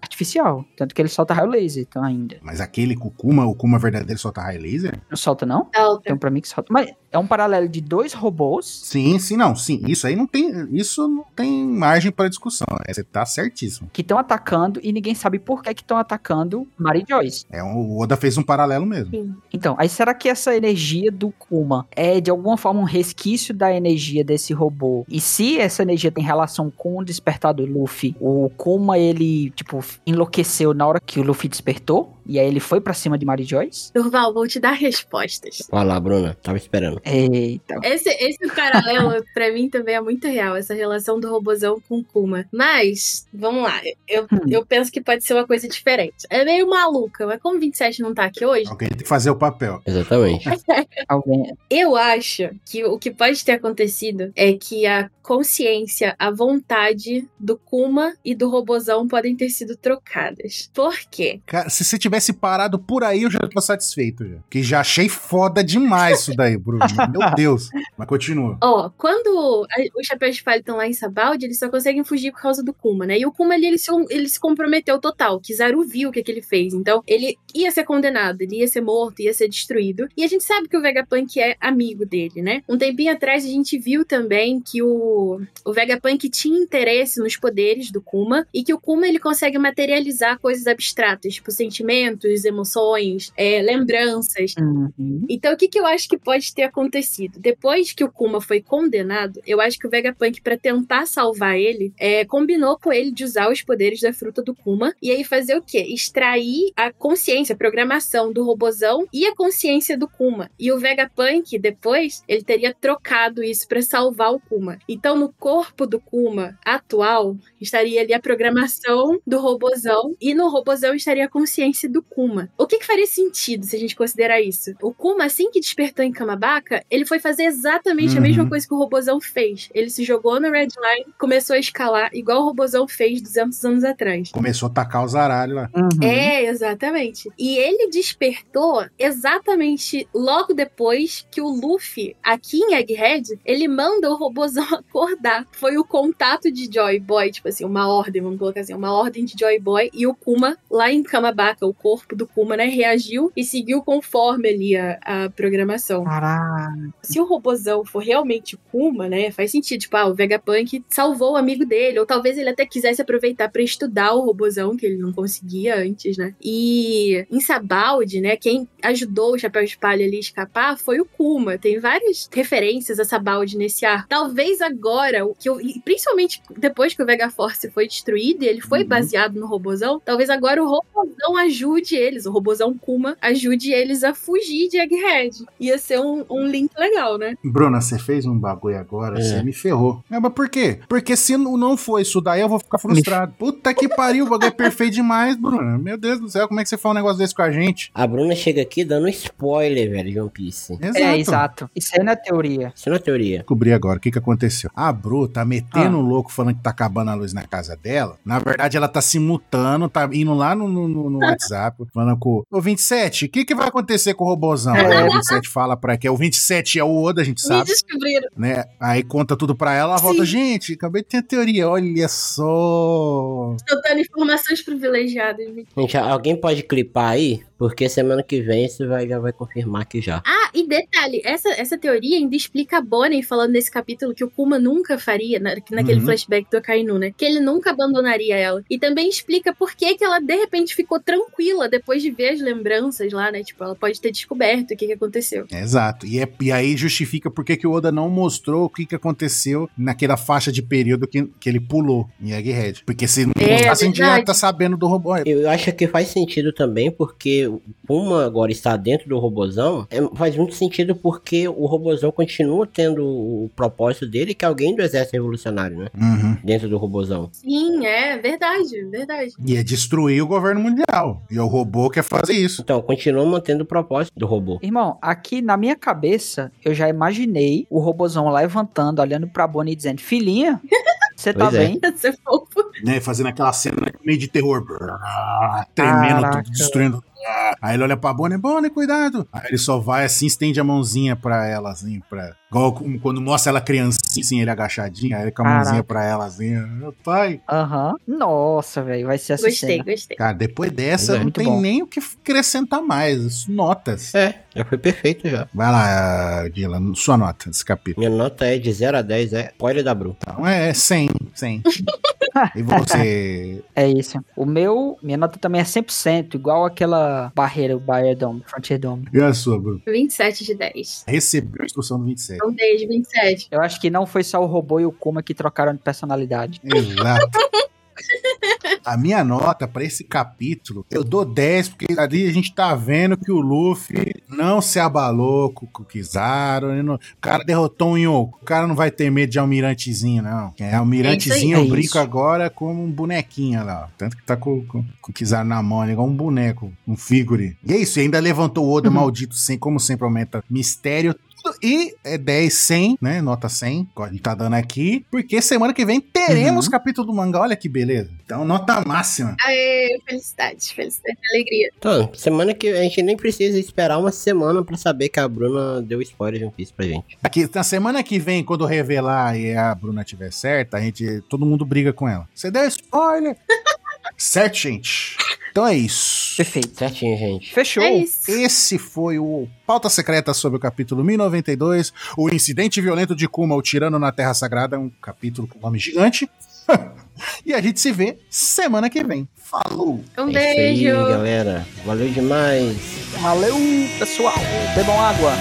artificial. Tanto que ele solta raio laser então, ainda.
Mas aquele com o Kuma, o Kuma verdadeiro solta raio laser?
Não solta, não? Tem um pra mim que solta. Mas é um paralelo de dois robôs.
Sim, sim, não, sim. Isso aí não tem, isso não tem margem para discussão. É, Você tá certíssimo.
Que estão atacando e ninguém sabe por que estão atacando Mary Joyce.
É, o Oda fez um paralelo mesmo.
Sim.
Então, aí será que essa energia do Kuma é de alguma forma um resquício da energia desse robô? E se essa energia tem relação com o despertar do Luffy, o Kuma ele, tipo, enlouqueceu na hora que o Luffy despertou? E aí ele foi pra cima de Mary Joyce?
Durval, vou te dar respostas.
Vai lá, Bruna. Tava esperando.
Eita.
Esse, esse paralelo, pra mim, também é muito real, essa relação do robozão com o Kuma. Mas, vamos lá, eu,
Hum.
eu penso que pode ser uma coisa diferente. É meio maluca, mas como o 27 não tá aqui hoje,
Alguém tem que fazer o papel.
Exatamente.
Alguém.
eu acho que o que pode ter acontecido é que a consciência, a vontade do Kuma e do robozão podem ter sido trocadas. Por quê?
Cara, se você tivesse parado por aí, eu já tô satisfeito já. Que já achei foda demais isso daí, Bruno. Meu Deus. Mas continua.
Ó, quando a- os chapéus de palha estão lá em Sabaldi, eles só conseguem fugir por causa do Kuma, né? E o Kuma ali, ele se, ele se comprometeu total. Kizaru viu o que, que ele fez. Então, ele ia ser condenado, ele ia ser morto, ia ser destruído. E a gente sabe que o Vegapunk é amigo dele, né? Um tempinho atrás, a gente viu também que o, o Vegapunk tinha interesse nos poderes do Kuma e que o Kuma, ele consegue materializar coisas abstratas, tipo sentimentos, sentimentos, emoções, é, lembranças.
Uhum.
Então, o que, que eu acho que pode ter acontecido? Depois que o Kuma foi condenado, eu acho que o Vegapunk, pra tentar salvar ele, é, combinou com ele de usar os poderes da fruta do Kuma e aí fazer o quê? Extrair a consciência, a programação do robozão e a consciência do Kuma. E o Vegapunk, depois, ele teria trocado isso pra salvar o Kuma. Então, no corpo do Kuma atual, estaria ali a programação do robozão e no robozão estaria a consciência do Kuma. O que, que faria sentido se a gente considerar isso? O Kuma, assim que despertou em Kamabaka, ele foi fazer exatamente a
Uhum.
mesma coisa que o robozão fez. Ele se jogou no Red Line, começou a escalar igual o robozão fez 200 anos atrás.
Começou a tacar os aralhos lá.
Uhum.
É, exatamente. E ele despertou exatamente logo depois que o Luffy, aqui em Egghead, ele manda o robozão acordar. Foi o contato de Joy Boy, tipo assim, uma ordem, vamos colocar assim, uma ordem de Joy Boy. E o Kuma, lá em Kamabaka, o corpo do Kuma, né, reagiu e seguiu conforme ali a, a programação.
Caraca.
Se o robozão for realmente o Kuma, né, faz sentido. Tipo, ah, o Vegapunk salvou o amigo dele. Ou talvez ele até quisesse aproveitar pra estudar o robozão, que ele não conseguia antes, né? E em Sabaldi, né, quem ajudou o Chapéu de Palha ali a escapar foi o Kuma. Tem várias referências a Sabaldi nesse ar. Talvez agora, o que eu, principalmente depois que o Vegaforce foi destruído e ele foi
Uhum.
baseado no robozão, talvez agora o robozão ajude eles, o robozão Kuma ajude eles a fugir de Egghead. Ia ser um, um link legal, né?
Bruna, você fez um bagulho agora,
É.
você me ferrou. É, mas por quê? Porque se não não for isso daí, eu vou ficar frustrado. Puta que pariu, o bagulho é perfeito demais, Bruna. Meu Deus do céu, como é que você fala um negócio desse com a gente?
A Bruna chega aqui dando spoiler, velho, de One Piece.
Exato.
É, exato. Isso aí na teoria.
Isso não é teoria.
Descobri agora o que, que aconteceu. A Bru tá metendo o louco falando que tá acabando a luz na casa dela. Na verdade, ela tá se mutando, tá indo lá no, no, no- no WhatsApp, falando com o 27, o que, que vai acontecer com o robôzão? Aí o 27 fala pra que é o 27 é o Oda, a gente
Me
sabe,
descobriram.
né? Aí conta tudo pra ela, ela volta, gente, acabei de ter a teoria, olha só.
Tô dando informações privilegiadas. me-
Gente, alguém pode clipar aí? Porque semana que vem isso vai, já vai confirmar que já.
Ah, e detalhe, essa, essa teoria ainda explica a Bonnie falando nesse capítulo que o Kuma nunca faria, na, naquele
Uhum.
flashback do Akainu, né? Que ele nunca abandonaria ela. E também explica por que, que ela de repente ficou tranquila depois de ver as lembranças lá, né? Tipo, ela pode ter descoberto o que, que aconteceu.
Exato. E, é- e aí justifica por que que o Oda não mostrou o que, que aconteceu naquela faixa de período que, que ele pulou em Egghead. Porque se não
É,
mostrasse, a gente já tá sabendo do robô.
Eu acho que faz sentido também, porque o Puma agora está dentro do robozão. É, faz muito sentido porque o robozão continua tendo o propósito dele, que é alguém do exército revolucionário, né?
Uhum.
Dentro do robozão.
Sim, é verdade, verdade.
E é destruir o governo mundial. E o robô quer fazer isso.
Então, continua mantendo o propósito do robô.
Irmão, aqui na minha cabeça, eu já imaginei o robozão levantando, olhando pra Bonnie e dizendo: Filhinha, você tá
é.
bem?
Você fofo.
Né? Fazendo aquela cena meio de terror. Brrr, Tremendo,
Caraca.
tudo, destruindo. Aí ele olha pra Bonnie, Bonnie, cuidado. Aí ele só vai assim, estende a mãozinha pra ela, assim, pra. Igual quando mostra ela criancinha, assim, ele agachadinho, aí ele com a
Caraca.
mãozinha pra ela, assim, meu pai.
Aham. Nossa, velho, vai ser essa
Gostei,
cena.
gostei.
Cara, depois dessa,
é.
não tem
bom.
nem o que acrescentar mais. Isso, Notas.
É, já foi perfeito já.
Vai lá, Dylan, sua nota desse capítulo.
Minha nota é de 0 a 10, é spoiler da Bru.
Então, é 100, 100. e você?
É isso. O meu, minha nota também é 100%, igual aquela barreira, o Barrier Dome, Frontier Dome.
E a sua, Bruno?
27 de 10.
Recebeu a instrução do 27.
Então, 10 de 27.
Eu acho que não foi só o robô e o Kuma que trocaram de personalidade.
Exato. A minha nota pra esse capítulo, eu dou 10, porque ali a gente tá vendo que o Luffy não se abalou com o Kizaru. não- O cara derrotou um Yonko. O cara não vai ter medo de almirantezinho, não. É, almirantezinho
É
eu
isso.
brinco agora como um bonequinho lá. Tanto que tá com, com, com o Kizaru na mão, é igual um boneco, um figure. E é isso, e ainda levantou o Oda
Uhum.
maldito, sem, como sempre aumenta mistério. Tudo. E é 10, 100, né? Nota 100, que a gente tá dando aqui. Porque semana que vem teremos
Uhum.
capítulo do mangá. Olha que beleza. Então, nota máxima.
Aê, felicidade, felicidade, alegria.
Então, semana que a gente nem precisa esperar uma semana pra saber que a Bruna deu spoiler de One Piece pra gente.
Aqui, na semana que vem, quando revelar e a Bruna tiver certa, a gente. Todo mundo briga com ela. Você deu spoiler! certo, gente? Então é isso.
Perfeito.
Certinho, gente.
Fechou.
É isso.
Esse foi o Pauta Secreta sobre o capítulo 1092, o incidente violento de Kuma, o tirano na Terra Sagrada, um capítulo com nome gigante. E a gente se vê semana que vem. Falou!
Um
É isso aí,
beijo.
galera. Valeu demais.
Valeu, pessoal. Bebam água.